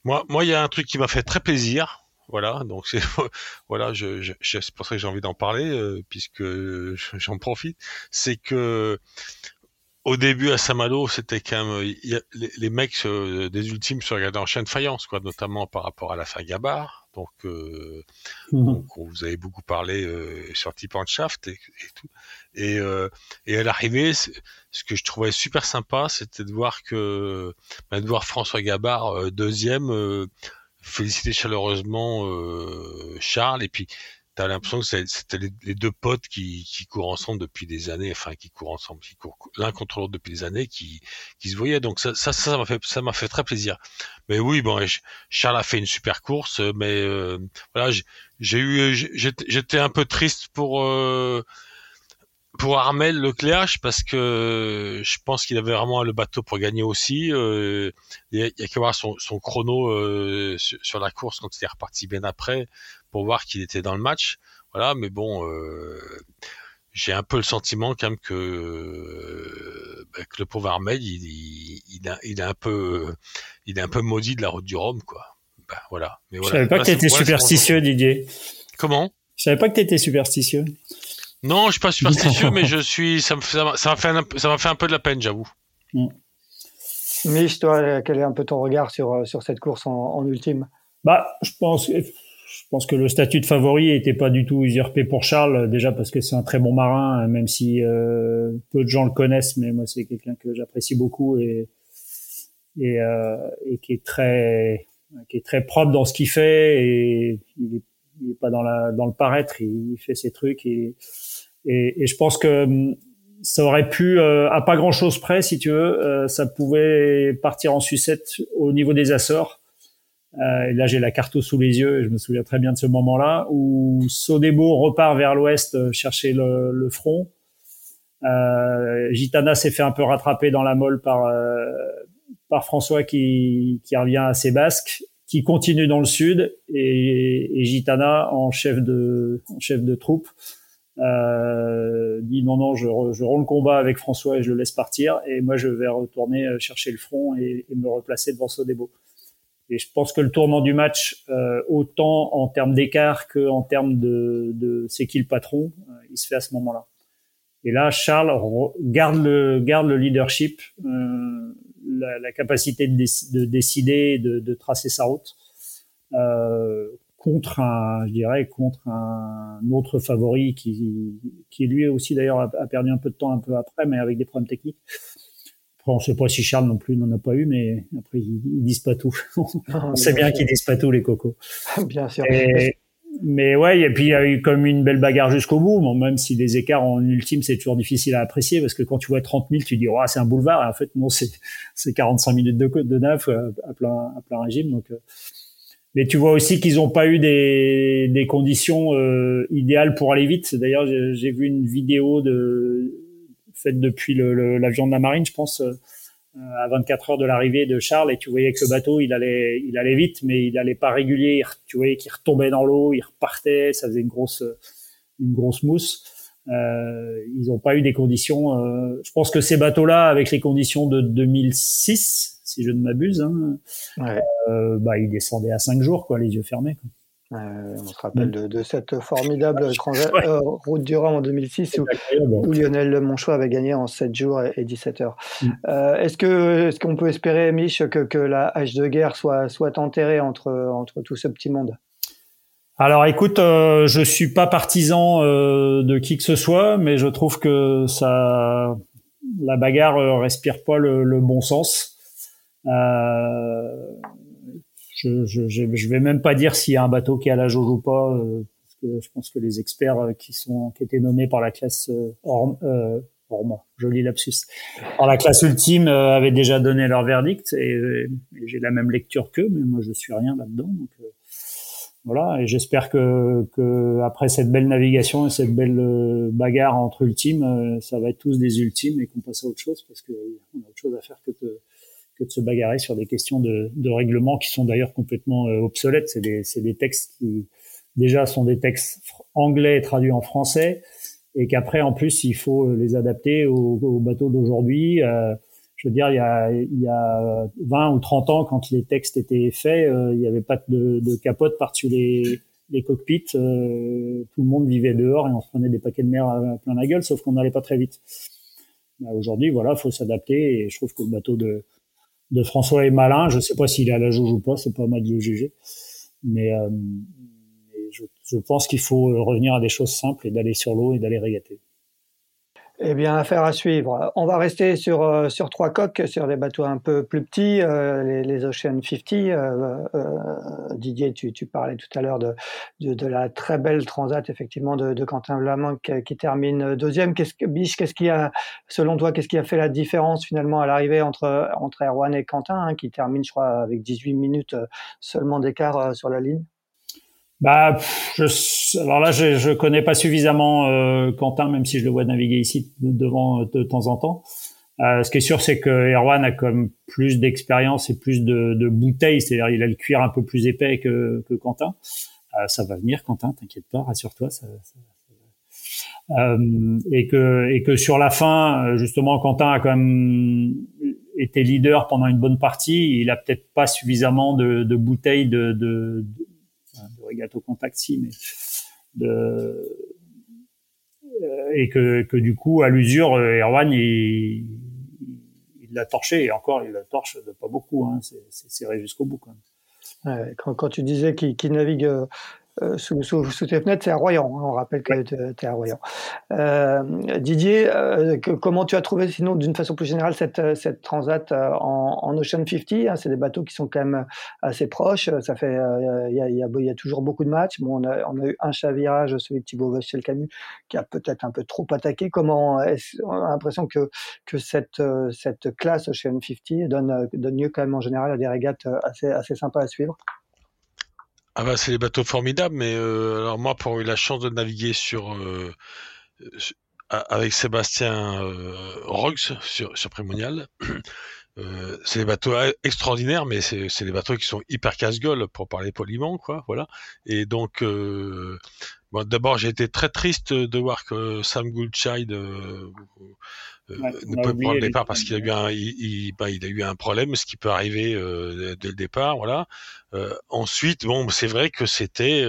moi, moi, il y a un truc qui m'a fait très plaisir. Voilà, donc voilà, je, c'est pour ça que j'ai envie d'en parler puisque j'en profite. C'est que au début à Saint-Malo, c'était quand même les, mecs des ultimes se regardaient en chaîne de faïence, quoi, notamment par rapport à la fin Gabar. Donc, euh, mmh vous avez beaucoup parlé euh, sur Shaft et, et, tout. Et, euh, et à l'arrivée, ce que je trouvais super sympa, c'était de voir que bah, de voir François Gabard euh, deuxième, euh, féliciter chaleureusement Charles et puis t'as l'impression que c'était les, deux potes qui, qui courent ensemble depuis des années, enfin qui courent ensemble, qui courent l'un contre l'autre depuis des années, qui, qui se voyaient. Donc ça, ça, ça m'a fait, ça m'a fait très plaisir. Mais oui, bon, Charles a fait une super course, mais euh, voilà, j'ai eu, j'étais un peu triste pour euh, pour Armel Lecléache parce que je pense qu'il avait vraiment le bateau pour gagner aussi. Euh, il y a, qu'à voir son, son chrono euh, sur, la course quand il est reparti bien après pour voir qu'il était dans le match. Voilà, mais bon, euh, j'ai un peu le sentiment quand même que, bah, que le pauvre Armel, il, il, il, a, il, un peu, il est un peu maudit de la route du Rhum, quoi. Ben, voilà. Mais voilà. Je savais pas que tu étais superstitieux, Didier. Comment? Je savais pas que tu étais superstitieux. Non, je suis pas superstitieux, mais je suis. Ça m'a fait, ça fait, un, fait un peu de la peine, j'avoue. Mm. Mich, toi, quel est un peu ton regard sur, sur cette course en, ultime? Bah, je pense, pense que le statut de favori était pas du tout usurpé pour Charles, déjà parce que c'est un très bon marin, même si euh, peu de gens le connaissent, mais moi c'est quelqu'un que j'apprécie beaucoup et et, euh, et qui est très qui est très propre dans ce qu'il fait et il est, pas dans la dans le paraître, il fait ses trucs et et, et je pense que hum, ça aurait pu, euh, à pas grand chose près, si tu veux, euh, ça pouvait partir en sucette au niveau des Açores. Euh, et là, j'ai la carte sous les yeux, et je me souviens très bien de ce moment-là, où Sodebo repart vers l'ouest chercher le, le front. Gitana s'est fait un peu rattraper dans la molle par par François qui, qui revient à ses basques, qui continue dans le sud, et, et Gitana en chef de en chef de troupe euh, dit non non je, je rends le combat avec François et je le laisse partir et moi je vais retourner euh, chercher le front et, me replacer devant Sodebo. Et je pense que le tournant du match, euh, autant en termes d'écart que en termes de, de c'est qui le patron, euh, il se fait à ce moment-là. Et là, Charles garde le garde le leadership, euh, la, la, capacité de, de décider, de, de, tracer sa route. Euh, contre un, je dirais, contre un autre favori qui, qui lui aussi d'ailleurs a, perdu un peu de temps un peu après, mais avec des problèmes techniques. Après, on sait pas si Charles non plus n'en a pas eu, mais après ils, disent pas tout. on sait bien qu'ils disent pas tout les cocos. bien sûr. mais ouais, et puis il y a eu comme une belle bagarre jusqu'au bout, bon, même si les écarts en ultime c'est toujours difficile à apprécier parce que quand tu vois 30 000, tu dis oh, c'est un boulevard, et en fait non, c'est c'est 45 minutes de, de neuf euh, à plein à plein régime, donc. Euh, mais tu vois aussi qu'ils n'ont pas eu des, des conditions euh, idéales pour aller vite. D'ailleurs, j'ai vu une vidéo de faite depuis l'avion de la marine, je pense, euh, à 24 heures de l'arrivée de Charles, et tu voyais que le bateau, il allait, il allait vite, mais il allait pas régulier. Tu voyais qu'il retombait dans l'eau, il repartait, ça faisait une grosse, une grosse mousse. Euh, ils n'ont pas eu des conditions. Euh, je pense que ces bateaux-là, avec les conditions de 2006, si je ne m'abuse. Hein. Euh, bah, il descendait à 5 jours, quoi, les yeux fermés. Quoi. Euh, on se rappelle de, de cette formidable euh, route du Rhum en 2006 où, Lionel Monchois avait gagné en 7 jours et, 17 heures. Mm. Euh, est-ce que est-ce qu'on peut espérer, Mich, que, que, la hache de guerre soit soit enterrée entre entre tout ce petit monde? Alors écoute, euh, je suis pas partisan euh, de qui que ce soit, mais je trouve que ça, la bagarre respire pas le, le bon sens. Euh, je, je, je, vais même pas dire s'il y a un bateau qui est à la jauge ou pas, euh, parce que je pense que les experts euh, qui sont qui étaient nommés par la classe Orm, euh, joli lapsus, par la classe ultime avaient déjà donné leur verdict et, j'ai la même lecture qu'eux, mais moi je suis rien là-dedans. Donc voilà, et j'espère que, que après cette belle navigation et cette belle bagarre entre ultimes, ça va être tous des ultimes et qu'on passe à autre chose parce que on a autre chose à faire que de que de se bagarrer sur des questions de, de règlement qui sont d'ailleurs complètement euh, obsolètes. C'est des, des, textes qui déjà sont des textes anglais traduits en français et qu'après en plus il faut les adapter aux, aux bateaux d'aujourd'hui. Euh, je veux dire, il y, a, il y a 20 ou 30 ans, quand les textes étaient faits, euh, il n'y avait pas de, de capote par-dessus les, les cockpits. Euh, tout le monde vivait dehors et on se prenait des paquets de mer à plein la gueule, sauf qu'on n'allait pas très vite. Bah, aujourd'hui, voilà, faut s'adapter et je trouve que le bateau de, de François est malin. Je sais pas s'il est à la jauge ou pas, c'est pas à moi de le juger. Mais, euh, je, je, pense qu'il faut revenir à des choses simples et d'aller sur l'eau et d'aller régater. Eh bien, affaire à suivre. On va rester sur, euh, sur trois coques, sur des bateaux un peu plus petits, euh, les, les, Ocean 50. Euh, Didier, tu, tu, parlais tout à l'heure de, de, de, la très belle transat, effectivement, de, de Quentin Vlamont qui, qui, termine deuxième. Qu'est-ce que, Biche, qu'est-ce qui a, selon toi, qu'est-ce qui a fait la différence finalement à l'arrivée entre, entre Erwan et Quentin, hein, qui termine, je crois, avec 18 minutes seulement d'écart sur la ligne? Bah, je, alors là, je, je connais pas suffisamment euh, Quentin, même si je le vois naviguer ici devant de temps en temps. Euh, ce qui est sûr, c'est que Erwan a comme plus d'expérience et plus de, de bouteilles, c'est-à-dire il a le cuir un peu plus épais que, que Quentin. Euh, ça va venir, Quentin, t'inquiète pas, rassure-toi. Ça, ça... Euh, et que et que sur la fin, justement, Quentin a quand même été leader pendant une bonne partie. Il a peut-être pas suffisamment de, de bouteilles de, de gâteau contact si, mais de euh, et que, que du coup à l'usure euh, Erwan il l'a torché et encore il la torche de pas beaucoup hein, c'est serré jusqu'au bout quand même. quand, quand, tu disais qu'il navigue euh, sous, sous, sous, tes fenêtres, c'est à Royan. Hein, on rappelle que tu es à Royan. Euh, Didier, euh, que, comment tu as trouvé, sinon, d'une façon plus générale, cette, euh, cette transat euh, en, en, Ocean 50 hein, C'est des bateaux qui sont quand même assez proches. Ça fait, il y, a, y, a, y, a, toujours beaucoup de matchs. Bon, on, a, on a eu un chavirage, celui de Thibaut le Camus, qui a peut-être un peu trop attaqué. Comment On a l'impression que, que cette, cette classe Ocean 50 donne, donne mieux quand même en général à des régates assez, assez sympas à suivre? Ah bah c'est des bateaux formidables, mais euh, alors moi pour eu la chance de naviguer sur euh, avec Sébastien euh, sur, sur Primonial, euh, c'est des bateaux extraordinaires, mais c'est des bateaux qui sont hyper casse-gueule pour parler poliment, quoi, voilà. Et donc euh, bon, d'abord j'ai été très triste de voir que Sam Goulchild euh, euh, ne peut prendre le départ parce qu'il a eu un, il, bah, il, a eu un problème, ce qui peut arriver euh, dès le départ, voilà. Ensuite, bon, c'est vrai que c'était,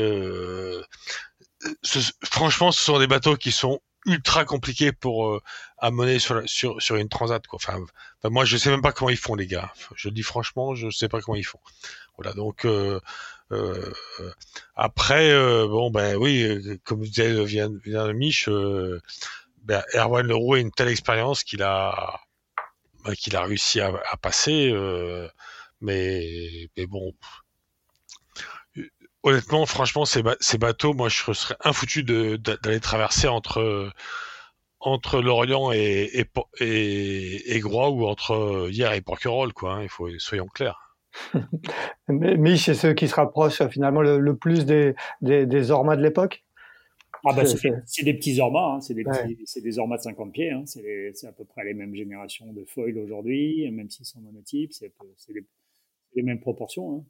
franchement, ce sont des bateaux qui sont ultra compliqués pour euh, à mener sur, une transat, quoi. Enfin, enfin, moi, je sais même pas comment ils font, les gars. Je dis franchement, je sais pas comment ils font. Voilà, donc. Euh, euh, après, bon ben oui, comme disait vient, de Mich, ben, Erwan Leroux a une telle expérience qu'il a ben, qu'il a réussi à, à passer, euh, mais, mais bon. Honnêtement, franchement, ces, ces bateaux, moi, je serais infoutu d'aller traverser entre entre Lorient et, et, et, Groix ou entre hier et Porquerolles, quoi. Hein, il faut soyons clairs. Mais c'est ceux qui se rapprochent finalement le, le plus des, des, des Ormas de l'époque ah bah c'est des petits Ormas, hein, c'est des, ouais. des Ormas de 50 pieds, hein, c'est à peu près les mêmes générations de foil aujourd'hui, même s'ils sont monotypes, c'est les, les, mêmes proportions. Hein.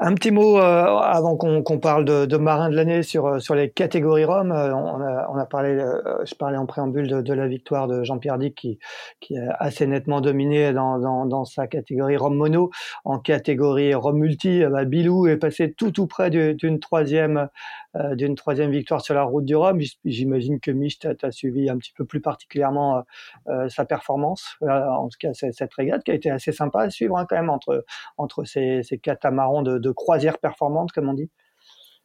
Un petit mot euh, avant qu'on qu parle de, de marin de l'année sur euh, sur les catégories Rome. Euh, on, a, on a parlé, euh, je parlais en préambule de, de la victoire de Jean-Pierre Dick qui qui a assez nettement dominé dans, dans, dans sa catégorie Rome mono. En catégorie Rome multi, bah, Bilou est passé tout tout près d'une troisième d'une troisième victoire sur la route du Rhum. J'imagine que Mich t'a suivi un petit peu plus particulièrement sa performance, en tout cas cette régate qui a été assez sympa à suivre hein, quand même entre entre ces, ces catamarans de croisière performante comme on dit.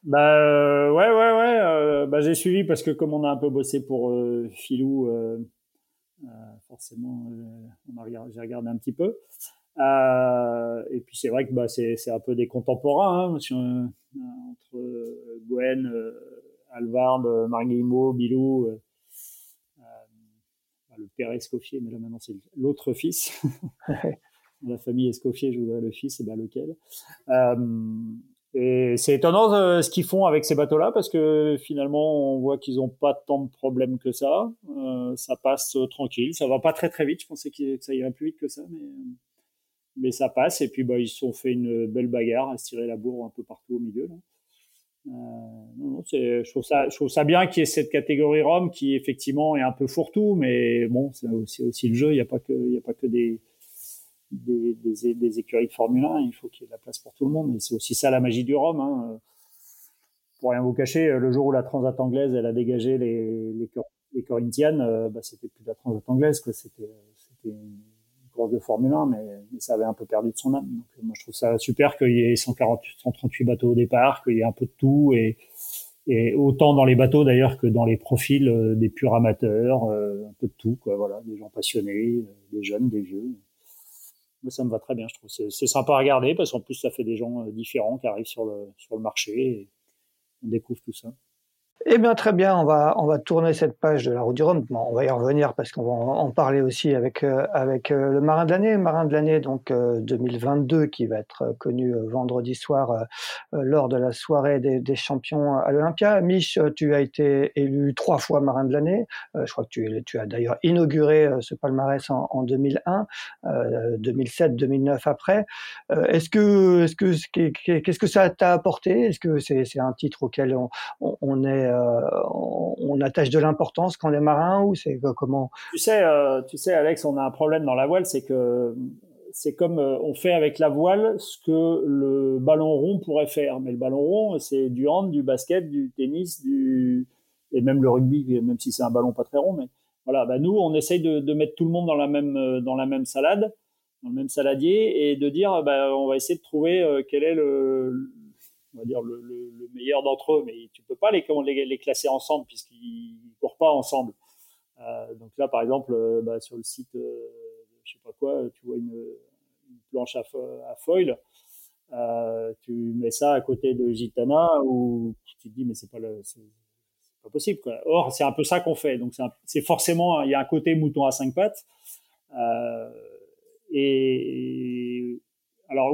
Bah euh, ouais ouais ouais. Euh, bah, j'ai suivi parce que comme on a un peu bossé pour euh, Filou, forcément, on a j'ai regardé un petit peu. Euh, et puis c'est vrai que bah, c'est, c'est un peu des contemporains hein, euh, entre euh, Gwen, euh, Alvard, Marguimo, Bilou, bah, le père Escoffier, mais là maintenant c'est l'autre fils. la famille Escoffier, je voudrais le fils, bah lequel? et c'est étonnant ce qu'ils font avec ces bateaux-là parce que finalement on voit qu'ils n'ont pas tant de problèmes que ça. ça passe tranquille, ça va pas très très vite. Je pensais que ça irait plus vite que ça, mais mais ça passe. Et puis, bah, ils se sont fait une belle bagarre à se tirer la bourre un peu partout au milieu. Là. non, je trouve ça, je trouve ça bien qu'il y ait cette catégorie Rome qui effectivement est un peu fourre-tout, mais bon, c'est aussi, aussi le jeu. Il n'y a pas que, y a pas que des, des, écuries de Formule 1. Il faut qu'il y ait de la place pour tout le monde. Et c'est aussi ça la magie du Rome. Hein. Pour rien vous cacher, le jour où la Transat anglaise elle a dégagé les, les, les euh, bah, c'était plus la Transat anglaise. C'était, une course de Formule 1, mais, ça avait un peu perdu de son âme. Moi, je trouve ça super qu'il y ait 140, 138 bateaux au départ, qu'il y ait un peu de tout et, et autant dans les bateaux d'ailleurs que dans les profils euh, des purs amateurs, euh, un peu de tout, quoi. Voilà, des gens passionnés, des jeunes, des vieux moi, ça me va très bien, je trouve. C'est sympa à regarder parce qu'en plus, ça fait des gens euh, différents qui arrivent sur le, sur le marché et on découvre tout ça. Eh bien, très bien. On va, on va tourner cette page de la route du Rhum. on va y revenir parce qu'on va en parler aussi avec, euh, avec euh, le marin de l'année. Marin de l'année, donc, 2022, euh, qui va être connu vendredi soir lors de la soirée des, des champions à l'Olympia. Mich, tu as été élu trois fois marin de l'année. je crois que tu, as d'ailleurs inauguré ce palmarès en, en 2001, 2007, 2009 après. est-ce que, est-ce que, qu'est-ce que ça t'a apporté? Est-ce que c'est, c'est un titre auquel on, on est, euh, on attache de l'importance quand on est marin ou c'est comment? Tu sais, euh, tu sais, Alex, on a un problème dans la voile, c'est que c'est comme euh, on fait avec la voile ce que le ballon rond pourrait faire. Mais le ballon rond, c'est du hand, du basket, du tennis, du et même le rugby, même si c'est un ballon pas très rond. Mais voilà, bah nous, on essaye de, mettre tout le monde dans la même dans la même salade, dans le même saladier, et de dire, bah, on va essayer de trouver quel est le, on va dire le, le, le meilleur d'entre eux, mais tu peux pas les, classer ensemble puisqu'ils courent pas ensemble. Euh, donc là, par exemple, euh, bah, sur le site, euh, je sais pas quoi, tu vois une, planche à, à foil. Euh, tu mets ça à côté de Gitana ou tu te dis mais c'est pas pas possible. Or c'est un peu ça qu'on fait. Donc c'est, forcément il y a un côté mouton à cinq pattes. Et,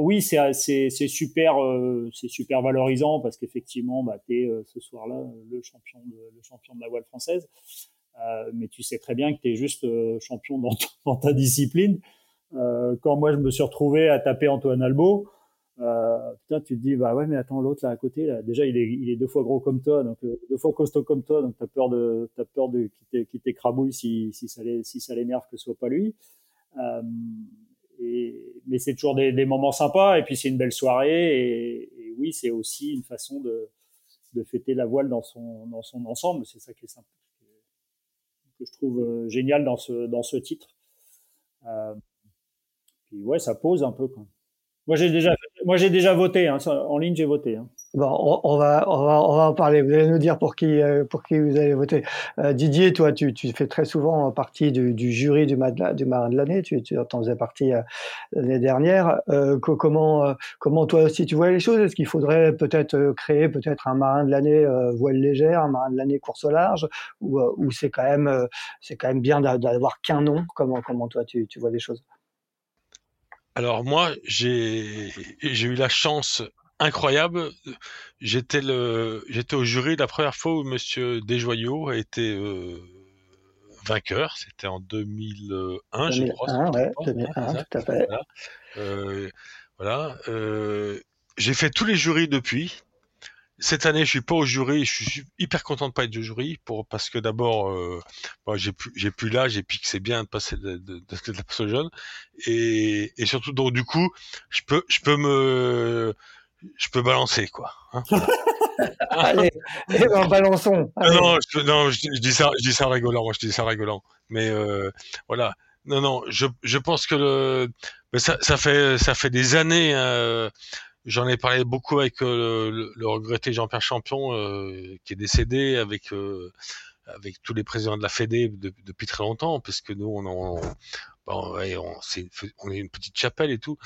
oui, c'est super, euh, c'est super valorisant parce qu'effectivement, bah, tu es euh, ce soir-là le champion de le champion de la voile française. Euh, mais tu sais très bien que tu es juste champion dans, ta discipline. quand moi je me suis retrouvé à taper Antoine Albo, tu te dis bah ouais mais attends l'autre là à côté déjà il est, deux fois gros comme toi donc deux fois costaud comme toi donc t'as peur de t'as peur de qu'il t'écrabouille si si ça l'énerve que ce soit pas lui. Mais c'est toujours des, moments sympas et puis c'est une belle soirée et, oui c'est aussi une façon de, fêter la voile dans son dans son ensemble. C'est ça qui est sympa que je trouve euh, génial dans ce dans ce titre. Euh, puis ouais ça pose un peu moi j'ai déjà déjà voté hein, en ligne j'ai voté hein. Bon, on, va, on, va, on va en parler. Vous allez nous dire pour qui, euh, pour qui vous allez voter. Euh, Didier, toi, tu, tu fais très souvent partie du, jury du, marin de l'année. Tu, tu en faisais partie euh, l'année dernière. Comment, comment toi aussi tu vois les choses? Est-ce qu'il faudrait peut-être créer peut-être un marin de l'année voile légère, un marin de l'année course au large, ou, ou c'est quand même, c'est quand même bien d'avoir qu'un nom? Comment, comment toi tu, tu vois les choses? Alors moi, j'ai eu la chance incroyable. J'étais le, j'étais au jury la première fois où Monsieur Desjoyaux a été euh, vainqueur. C'était en 2001, je crois. Ouais, 2001, tout à fait. Voilà. Euh, voilà. Euh, j'ai fait tous les jurys depuis. Cette année, je suis pas au jury. Je suis hyper content de pas être au jury pour parce que d'abord, bon, j'ai plus, j'ai plus l'âge et puis que c'est bien de passer de, de, de, de la jeune et, et surtout donc du coup, je peux, je peux me je peux balancer quoi. Hein Allez, eh ben, balançons. Non, je, non, je, dis ça, je dis ça en rigolant, je dis ça rigolant. Mais euh, voilà, non, non, je, je pense que le, mais ça, ça fait, ça fait des années. Euh, J'en ai parlé beaucoup avec euh, le, le, regretté Jean-Pierre Champion, qui est décédé, avec avec tous les présidents de la Fédé depuis très longtemps, parce que nous, on, on, bon, ouais, on, est, on est une petite chapelle et tout.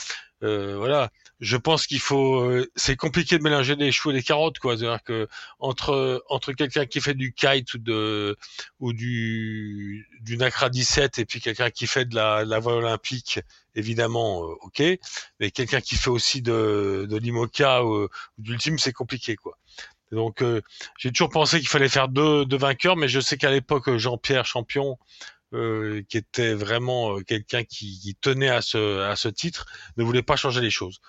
Euh, voilà, je pense qu'il faut. Euh, c'est compliqué de mélanger des choux et des carottes, quoi. C'est-à-dire que entre entre quelqu'un qui fait du kite ou de ou du du Nacra 17 et puis quelqu'un qui fait de la, la voile olympique, évidemment, euh, ok. Mais quelqu'un qui fait aussi de de l'imoca ou, ou d'ultime, c'est compliqué, quoi. Donc euh, j'ai toujours pensé qu'il fallait faire deux, deux vainqueurs, mais je sais qu'à l'époque Jean-Pierre Champion euh, qui était vraiment euh, quelqu'un qui, qui, tenait à ce, à ce titre, ne voulait pas changer les choses.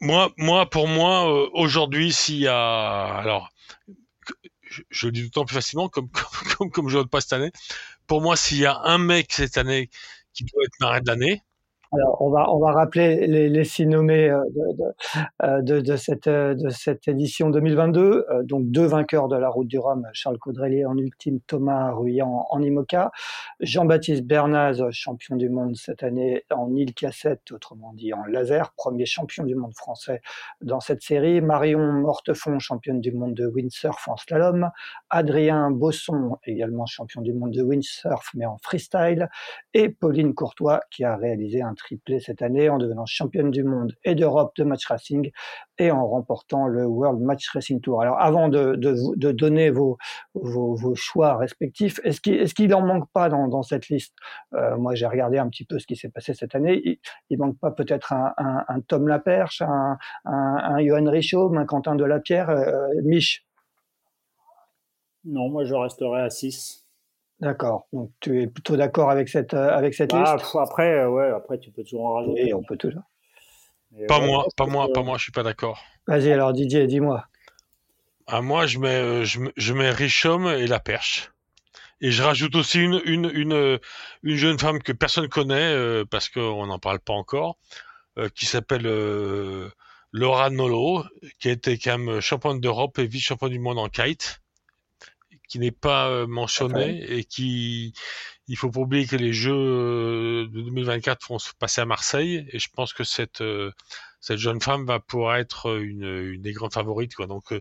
moi, moi, pour moi, euh, aujourd'hui, s'il y a, alors, je, le dis d'autant plus facilement, comme comme comme, je ne pas cette année. Pour moi, s'il y a un mec cette année qui doit être marin de l'année, alors, on va, on va rappeler les, les six nommés euh, de, euh, de, de, cette, euh, de cette édition 2022. Donc, deux vainqueurs de la Route du Rhum, Charles Caudrelier en ultime, Thomas Ruyant en IMOCA. Jean-Baptiste Bernaz, champion du monde cette année en île cassette, autrement dit en laser, premier champion du monde français dans cette série. Marion Mortefond, championne du monde de windsurf en slalom. Adrien Bosson, également champion du monde de windsurf, mais en freestyle. Et Pauline Courtois, qui a réalisé un triplé cette année en devenant championne du monde et d'Europe de match racing et en remportant le World Match Racing Tour. Alors avant de, de, donner vos, choix respectifs, est-ce qu'il est qu'il en manque pas dans, cette liste? Euh, Moi j'ai regardé un petit peu ce qui s'est passé cette année. Il, il manque pas peut-être un, Tom Laperche, un, Johan Richaume, un Quentin Delapierre, euh, Mich? Non, moi je resterai à 6. D'accord. Donc tu es plutôt d'accord avec cette euh, avec cette bah, liste Après, euh, ouais, après tu peux toujours en rajouter. Oui, on peut toujours. Mais pas ouais, moi, pas moi, pas moi. Je suis pas d'accord. Vas-y alors Didier, dis-moi. Ah moi, je mets euh, je, je mets Richaume et la perche. Et je rajoute aussi une une une une jeune femme que personne connaît euh, parce qu'on n'en parle pas encore, euh, qui s'appelle Laura Nolo, qui a été quand même championne d'Europe et vice-championne du monde en kite qui n'est pas euh, mentionné et qui il faut pas oublier que les Jeux euh, de 2024 vont se passer à Marseille et je pense que cette euh, cette jeune femme va pouvoir être une, une des grandes favorites quoi. Donc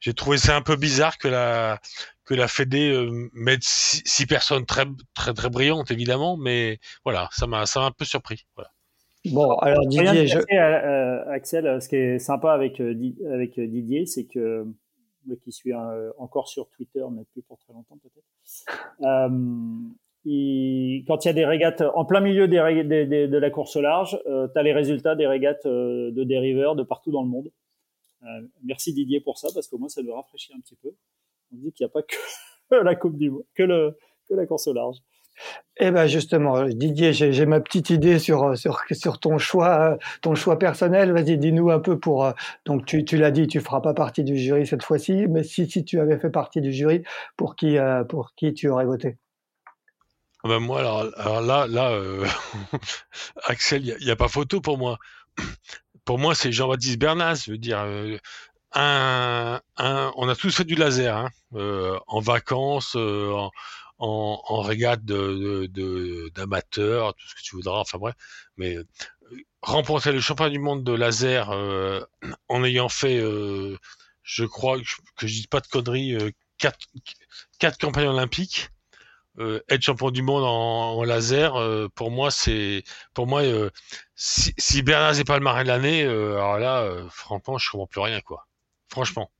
j'ai trouvé ça un peu bizarre que la que la Fédé euh, mette six, six, personnes très très très brillantes évidemment, mais voilà, ça m'a ça m'a un peu surpris. Voilà. Bon, alors Didier, je... euh, Axel, ce qui est sympa avec avec Didier, c'est que qui suit euh, encore sur Twitter, mais plus pour très longtemps peut-être. Euh, quand il y a des régates en plein milieu des, des, des de la course au large, euh, tu as les résultats des régates euh, de dériveurs de partout dans le monde. Euh, merci Didier pour ça, parce qu'au moins ça nous rafraîchit un petit peu. On dit qu'il n'y a pas que la Coupe du Monde, que, le, que la course au large. Eh ben justement, Didier, j'ai ma petite idée sur sur sur ton choix ton choix personnel. Vas-y, dis-nous un peu pour donc tu tu l'as dit, tu feras pas partie du jury cette fois-ci, mais si si tu avais fait partie du jury, pour qui pour qui tu aurais voté? Ben moi alors, là là euh, Axel, il y, a pas photo pour moi. Pour moi, c'est Jean-Baptiste Bernas, je veux dire euh, un, un, on a tous fait du laser hein, euh, en vacances, en, en régate de, de, d'amateurs, tout ce que tu voudras, enfin bref, mais euh, remporter le championnat du monde de laser euh, en ayant fait, euh, je crois que je dis pas de conneries, euh, quatre, quatre campagnes olympiques, euh, être champion du monde en, laser, pour moi c'est, pour moi, si, si Bernard n'est pas le marin de l'année, alors là, franchement, je comprends plus rien quoi, franchement.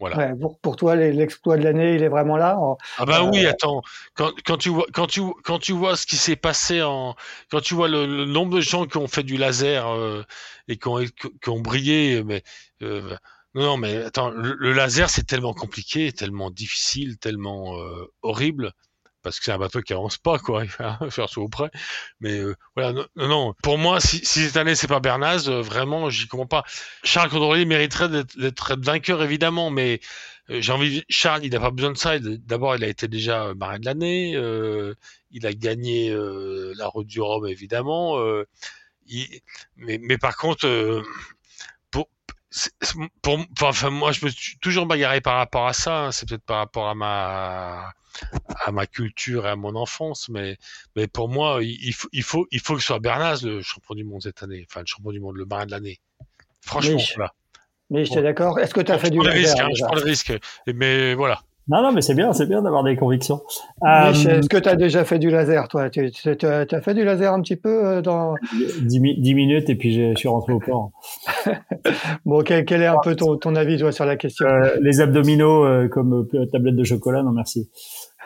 Voilà. Ouais, pour, pour, toi, l'exploit de l'année, il est vraiment là. En, ah bah euh... oui, attends. Quand, quand, tu vois, quand tu quand tu vois ce qui s'est passé en, quand tu vois le, le, nombre de gens qui ont fait du laser euh, et qui ont, qui ont brillé, mais euh, non, non, mais attends, le, le laser c'est tellement compliqué, tellement difficile, tellement euh, horrible parce que c'est un bateau qui avance pas, quoi. Il faut faire ça auprès. Mais euh, voilà, non, non, Pour moi, si, si cette année c'est pas Bernaz, euh, vraiment, j'y comprends pas. Charles Condorlier mériterait d'être vainqueur, évidemment, mais euh, j'ai envie. Charles, il n'a pas besoin de ça. D'abord, il a été déjà marin de l'année. Euh, il a gagné euh, la route du Rhum, évidemment. Il, mais, mais par contre. Pour, enfin, moi, je me suis toujours bagarré par rapport à ça. Hein. C'est peut-être par rapport à ma à ma culture et à mon enfance, mais, mais pour moi, il faut, il faut, il faut que ce soit Bernaz le champion du monde cette année, enfin le champion du monde, le marin de l'année. Franchement, mais, voilà. Mais j'étais bon. d'accord. Est-ce que tu as fait du risque hein, Je prends le risque, mais voilà. Non, non, mais c'est bien, c'est bien d'avoir des convictions. Euh, Est-ce que tu as déjà fait du laser, toi? Tu as fait du laser un petit peu euh, dans 10, 10 minutes et puis je suis rentré au port. bon, quel, quel, est un peu ton, ton avis, toi, sur la question? Euh, Les abdominaux euh, comme tablette de chocolat, non merci.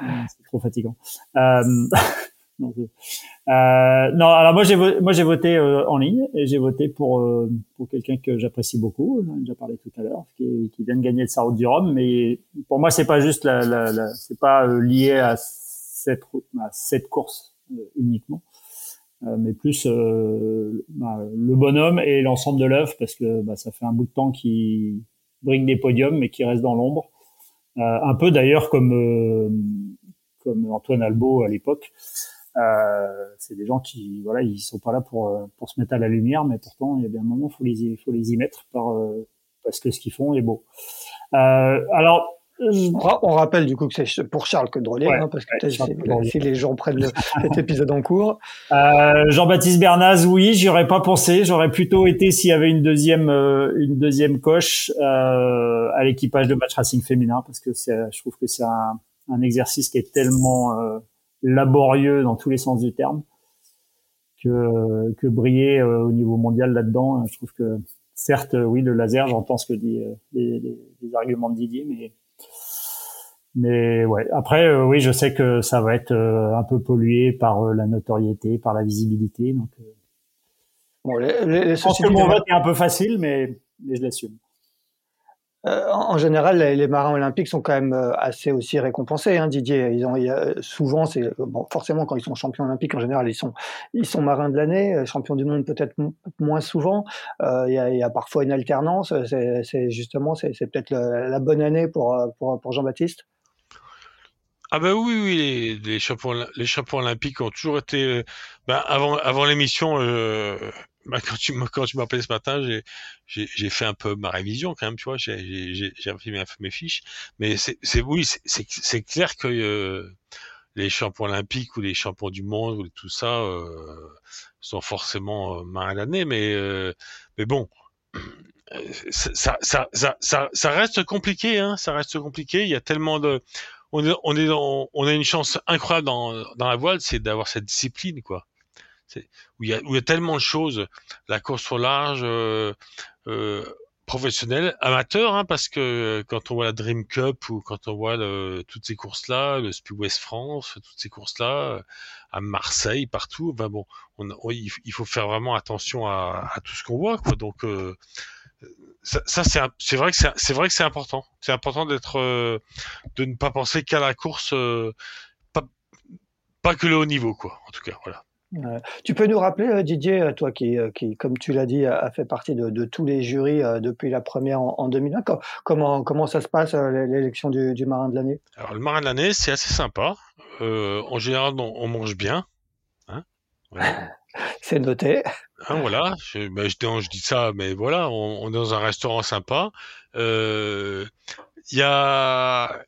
C'est trop fatigant. Euh, non, euh, alors moi j'ai moi j'ai voté euh, en ligne et j'ai voté pour euh, pour quelqu'un que j'apprécie beaucoup. J'en ai déjà parlé tout à l'heure, qui, qui, vient de gagner le Sarro du Rhum. Mais pour moi c'est pas juste la, la, la c'est pas euh, lié à cette à cette course euh, uniquement. mais plus bah, le bonhomme et l'ensemble de l'œuvre parce que bah, ça fait un bout de temps qu'il brigue des podiums mais qui reste dans l'ombre. un peu d'ailleurs comme comme Antoine Albo à l'époque. Euh, c'est des gens qui, voilà, ils sont pas là pour euh, pour se mettre à la lumière, mais pourtant il y a bien un moment, faut les faut les y mettre par euh, parce que ce qu'ils font est beau. Euh, alors on rappelle du coup que c'est pour Charles que hein, parce que si, les gens prennent le, cet épisode en cours. Euh, Jean-Baptiste Bernaz, oui, j'y aurais pas pensé. J'aurais plutôt été s'il y avait une deuxième une deuxième coche euh, à l'équipage de match racing féminin, parce que je trouve que c'est un, un exercice qui est tellement laborieux dans tous les sens du terme que, que briller euh, au niveau mondial là-dedans. Euh, je trouve que certes, oui, le laser, j'entends ce que dit euh, les, les, arguments de Didier, mais mais ouais. Après, oui, je sais que ça va être un peu pollué par la notoriété, par la visibilité. Donc, bon, les, les, je pense que mon vote est un peu facile, mais, mais je l'assume. Euh, en général, les, marins olympiques sont quand même euh, assez aussi récompensés. Hein, Didier, ils ont souvent, c'est bon, forcément quand ils sont champions olympiques, en général, ils sont marins de l'année, euh, champions du monde peut-être moins souvent. Il y, a, parfois une alternance. C'est justement, c'est peut-être la, bonne année pour Jean-Baptiste? Ah ben oui, oui, les, les, champions, les champions olympiques ont toujours été. Ben avant, l'émission, euh, bah, quand tu quand tu ce matin, j'ai fait un peu ma révision quand même, tu vois. J'ai un peu mes fiches, mais c'est oui, c'est c'est clair que euh, les champions olympiques ou les champions du monde ou tout ça euh, sont forcément euh, main à l'année, mais euh, mais bon. Ça, ça, ça, ça, ça reste compliqué, hein, ça reste compliqué. Il y a tellement de, on est, on est dans, on a une chance incroyable dans, dans la voile, c'est d'avoir cette discipline, quoi où il, y a, y a tellement de choses, la course au large, euh, euh, professionnelle, amateur, hein, parce que quand on voit la Dream Cup ou quand on voit le, toutes ces courses-là, le Speed West France, toutes ces courses-là, à Marseille, partout, ben bon, on, il faut faire vraiment attention à, à tout ce qu'on voit, quoi. Donc euh, ça, ça c'est vrai que c'est vrai que c'est important. C'est important d'être euh, de ne pas penser qu'à la course, euh, pas, pas que le haut niveau, quoi. En tout cas, voilà tu peux nous rappeler, euh, Didier, euh, toi qui, euh, qui comme tu l'as dit, a fait partie de, de, tous les jurys depuis la première en, en 2001. Comment, comment ça se passe, l'élection du, du, marin de l'année? Alors, le marin de l'année, c'est assez sympa. Euh, en général, on, on mange bien. Hein c'est noté. Hein, voilà, je, ben, je, je, dis ça, mais voilà, on, on est dans un restaurant sympa. Il y a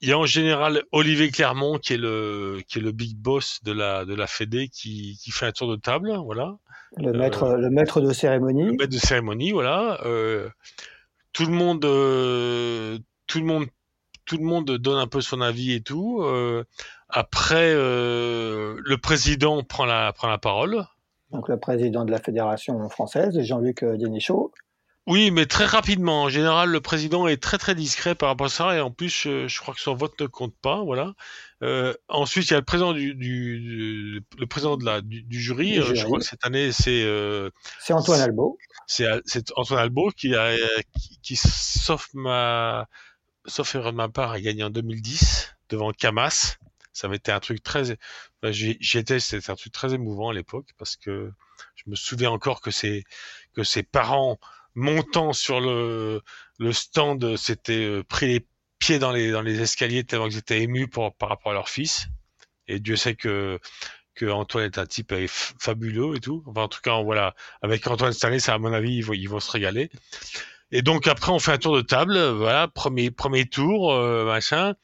il y a en général Olivier Clermont qui est le qui est le big boss de la de la Fédé qui, qui fait un tour de table, voilà. Le maître euh, le maître de cérémonie. Le maître de cérémonie, voilà. Euh, tout le monde euh, tout le monde tout le monde donne un peu son avis et tout. Après, le président prend la prend la parole. Donc le président de la fédération française, Jean-Luc Dénichaud. Oui, mais très rapidement. En général, le président est très très discret par rapport à ça, et en plus, euh, je crois que son vote ne compte pas, voilà. Euh, ensuite, il y a le président du, du, le président de la du, jury. Euh, je crois que cette année, c'est c'est Antoine Albo. C'est Antoine Albo qui a qui, qui, sauf ma sauf erreur de ma part, a gagné en 2010 devant Camas. Ça avait été un truc très, j'y étais, c'était un truc très émouvant à l'époque parce que je me souviens encore que ses que ses parents montant sur le, le stand, s'étaient euh, pris les pieds dans les, dans les escaliers tellement qu'ils étaient émus pour, par rapport à leur fils. Et Dieu sait que, que Antoine est un type euh, fabuleux et tout. Enfin, en tout cas, voilà, avec Antoine Stanley, ça, à mon avis, ils vont, ils vont se régaler. Et donc après, on fait un tour de table, voilà, premier premier tour, euh, machin.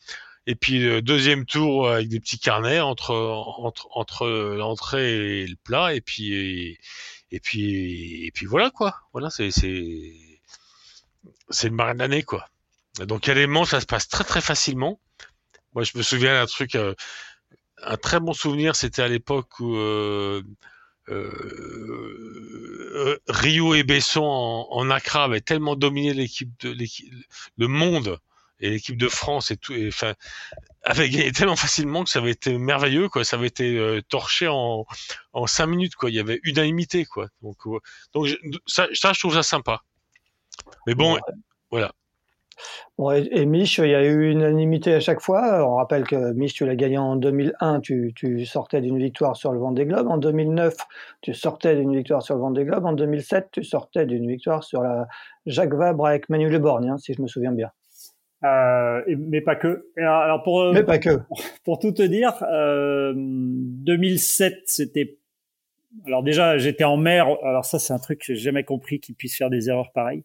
Et puis le deuxième tour avec des petits carnets entre entre entre l'entrée et le plat. Et puis puis, et puis voilà quoi. Voilà, c'est c'est le marin d'année quoi. Donc élément, ça se passe très très facilement. Moi, je me souviens d'un truc, euh, un très bon souvenir, c'était à l'époque où euh, euh, Rio et Besson en, en Accra avaient tellement dominé l'équipe de l'équipe, le monde et l'équipe de France et tout, et, enfin, avait gagné tellement facilement que ça avait été merveilleux, quoi. Ça avait été euh, torché en, en cinq minutes, quoi. Il y avait unanimité, quoi. Donc, euh, donc ça, ça, je trouve ça sympa. Mais bon, voilà. et, Mich, il y a eu unanimité à chaque fois. On rappelle que Mich, tu l'as gagné en 2001, tu, tu sortais d'une victoire sur le Vendée Globe. En 2009, tu sortais d'une victoire sur le Vendée Globe. En 2007, tu sortais d'une victoire sur la Jacques Vabre avec Manu Le Borgne, hein, si je me souviens bien. Euh, mais pas que. Alors pour, euh, mais pas que. Pour, tout te dire, euh, 2007, c'était. Alors déjà, j'étais en mer. Alors ça, c'est un truc que j'ai jamais compris qu'ils puissent faire des erreurs pareilles.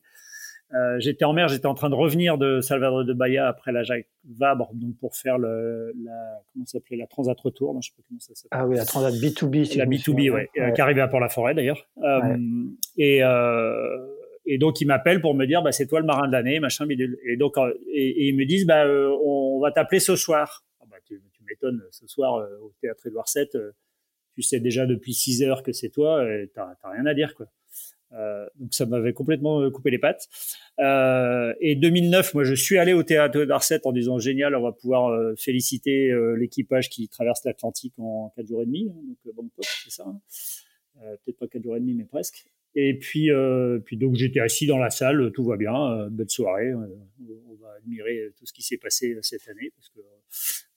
Euh, j'étais en mer, j'étais en train de revenir de Salvador de Bahia après la Jacques Vabre, donc pour faire le, la, comment ça s'appelait, la Transat Retour, je sais pas comment ça s'appelle. Ah oui, la Transat B2B. Si la B2B, ouais, ouais. qui arrivait à Port-la-Forêt d'ailleurs. Euh, et, euh, et donc ils m'appellent pour me dire, bah c'est toi le marin de l'année, machin. Et donc euh, et, ils me disent, bah euh, on, va t'appeler ce soir. Ah, bah, tu, tu m'étonnes, ce soir au théâtre Édouard VII, tu sais déjà depuis 6 heures que c'est toi, t'as rien à dire quoi. Euh, donc ça m'avait complètement euh, coupé les pattes. Euh, et 2009, moi je suis allé au théâtre d'Arcet en disant génial, on va pouvoir euh, féliciter l'équipage qui traverse l'Atlantique en 4 jours et demi. Hein, donc Bangkok, c'est ça. Hein. Peut-être pas 4 jours et demi, mais presque. Et puis, puis donc j'étais assis dans la salle, tout va bien, belle soirée. on va admirer tout ce qui s'est passé cette année parce que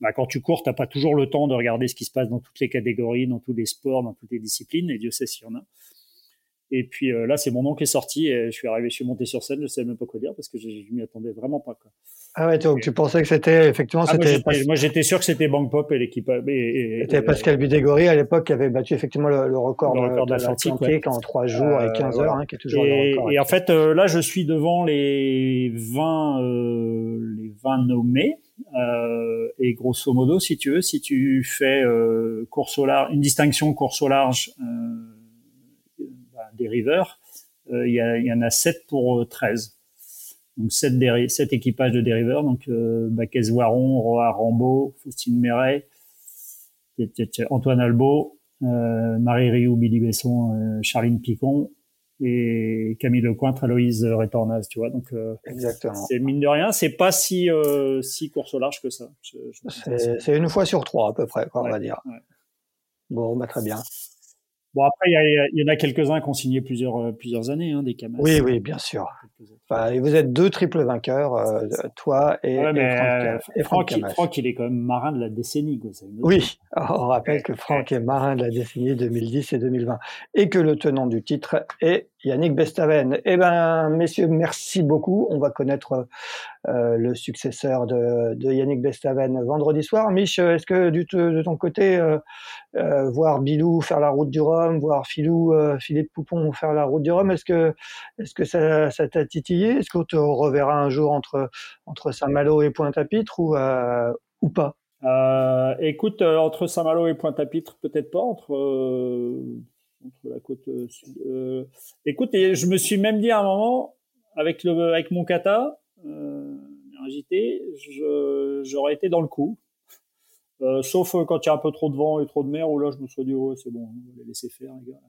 bah, quand tu cours, t'as pas toujours le temps de regarder ce qui se passe dans toutes les catégories, dans tous les sports, dans toutes les disciplines. Et Dieu sait s'il y en a. Et puis euh, là, c'est mon nom qui est sorti et je suis arrivé, je suis monté sur scène, je ne savais même pas quoi dire parce que je, je m'y attendais vraiment pas. Quoi. Ah ouais, donc tu pensais que c'était effectivement. Ah, c'était moi, j'étais sûr que c'était Bank Pop et l'équipe. C'était Pascal Bidégory à l'époque qui avait battu effectivement le, record, le record de, l'Atlantique en trois jours et 15 heures, hein, qui est toujours et, le record. Et en fait, euh, là, je suis devant les 20, euh, les 20 nommés. Euh, et grosso modo, si tu veux, si tu fais course au large, une distinction course au large des rivers, euh, il y, en a 7 pour 13. Euh, donc 7, 7 équipages de dériveurs, donc euh, Baquez Waron, Roa Faustine Méret, Antoine Albo, euh, Marie Rioux, Billy Besson, Charline Picon et Camille Lecointre, Aloïse Rétornaz, tu vois. Donc Exactement. c'est mine de rien, c'est pas si si course au large que ça. c'est une fois sur trois à peu près, quoi, on va dire. Bon, bah, très bien. Bon, après, il y, y, en a quelques-uns qui ont signé plusieurs, euh, plusieurs années, hein, des Camas. Oui, oui, bien sûr. Enfin, et vous êtes deux triples vainqueurs, euh, toi et, ouais, mais, et Franck. Euh, Franck, Franck, il est quand même marin de la décennie. Quoi. Oui, on rappelle que Franck est marin de la décennie 2010 et 2020. Et que le tenant du titre est Yannick Bestaven. Eh ben, messieurs, merci beaucoup. On va connaître euh, le successeur de, de, Yannick Bestaven vendredi soir. Mich, est-ce que du, de ton côté, euh, euh, voir Bilou faire la route du Rhum, voir Philou, euh, Philippe Poupon faire la route du Rhum, est-ce que, est-ce que ça, ça t'a titillé? Est-ce qu'on te reverra un jour entre, entre Saint-Malo et Pointe-à-Pitre ou, euh, ou pas? Écoute, entre Saint-Malo et Pointe-à-Pitre, peut-être pas. Entre contre la côte euh, sud. Euh, écoute, je me suis même dit à un moment, avec le, avec mon kata, euh, j'aurais été dans le coup. Euh, sauf quand il y a un peu trop de vent et trop de mer, où là je me suis dit ouais c'est bon, on va les laisser faire les gars.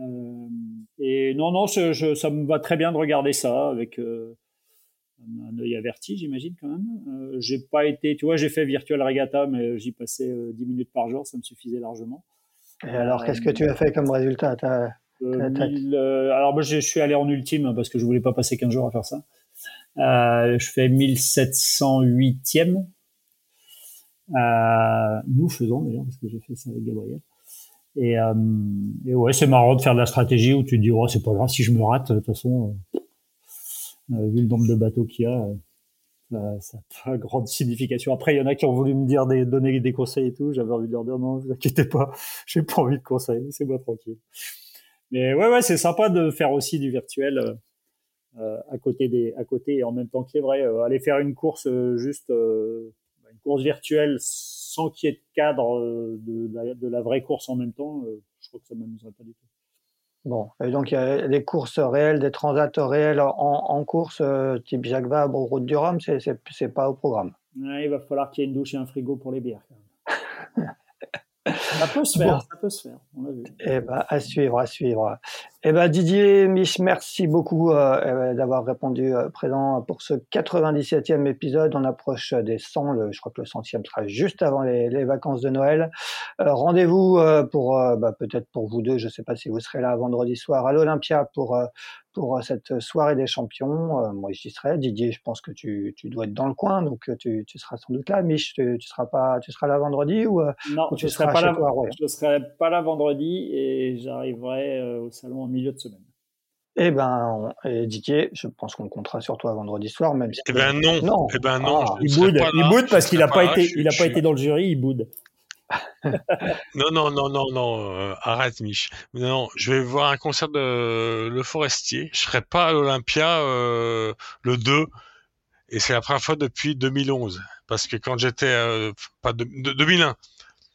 Euh, et non non, ça me va très bien de regarder ça avec euh, un œil averti, j'imagine quand même. Euh, j'ai pas été, tu vois, j'ai fait virtual regatta, mais j'y passais 10 minutes par jour, ça me suffisait largement. Et alors, qu'est-ce que tu as fait comme résultat euh, euh, Alors, moi, je suis allé en ultime parce que je voulais pas passer 15 jours à faire ça. Euh, je fais 1708e. Euh, nous faisons d'ailleurs, parce que j'ai fait ça avec Gabriel. Et, euh, et ouais, c'est marrant de faire de la stratégie où tu te dis, oh, c'est pas grave si je me rate, de toute façon, vu le nombre de bateaux qu'il y a, ça n'a pas grande signification. Après, il y en a qui ont voulu me dire des, donner des conseils et tout. J'avais envie de leur dire non, vous inquiétez pas, j'ai pas envie de conseils, c'est moi tranquille. Mais ouais, ouais, c'est sympa de faire aussi du virtuel euh, euh à côté des, à côté et en même temps que les vrais. Euh, aller faire une course euh, juste, une course virtuelle sans qu'il y ait de cadre de, la, de la vraie course en même temps, je crois que ça m'amuserait pas du tout. Bon, et donc il y a des courses réelles, des transats réels en, en course, euh, type Jacques Vabre ou Route du Rhum, c'est pas au programme. Il va falloir qu'il y ait une douche et un frigo pour les bières. Quand même. Ça peut se faire, ça peut se faire. On vu. Eh ben, à suivre, à suivre. Eh ben, Didier Mich, merci beaucoup euh, eh ben, d'avoir répondu euh, présent pour ce 97e épisode. On approche des 100. Le, je crois que le 100e sera juste avant les, vacances de Noël. Euh, Rendez-vous pour, bah, peut-être pour vous deux, je ne sais pas si vous serez là vendredi soir à l'Olympia pour pour cette soirée des champions. moi, j'y serai. Didier, je pense que tu, tu, dois être dans le coin, donc tu, tu seras sans doute là. Mich, tu, tu, seras pas, tu seras là vendredi ou Non, tu je serai pas là. je serai pas là vendredi et j'arriverai au salon en milieu de semaine. Eh ben, et Didier, je pense qu'on comptera sur toi vendredi soir, même. Eh ben non. non. Eh ben non. Ah. il boude. il boude parce qu'il n'a pas, été, il a pas été dans le jury. Il boude. Non, non, non, non, non, euh, arrête, Mich. Non, je vais voir un concert de Le Forestier. Je serai pas à l'Olympia euh, le 2, et c'est la première fois depuis 2011. Parce que quand j'étais, euh, pas de, 2001,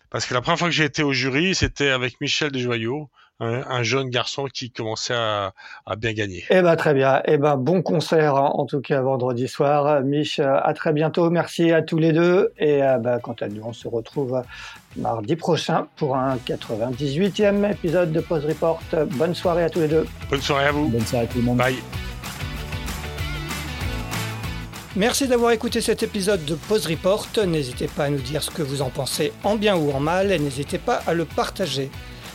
parce que la première fois que j'ai été au jury, c'était avec Michel Desjoyaux, un, jeune garçon qui commençait à, bien gagner. Eh ben très bien. Eh ben bon concert hein, en tout cas vendredi soir. Mich, à très bientôt. Merci à tous les deux. Et euh, bah, quant à nous, on se retrouve mardi prochain pour un 98e épisode de Pause Report. Bonne soirée à tous les deux. Bonne soirée à vous. Bonne soirée à tout le monde. Bye. Merci d'avoir écouté cet épisode de Pause Report. N'hésitez pas à nous dire ce que vous en pensez en bien ou en mal et n'hésitez pas à le partager.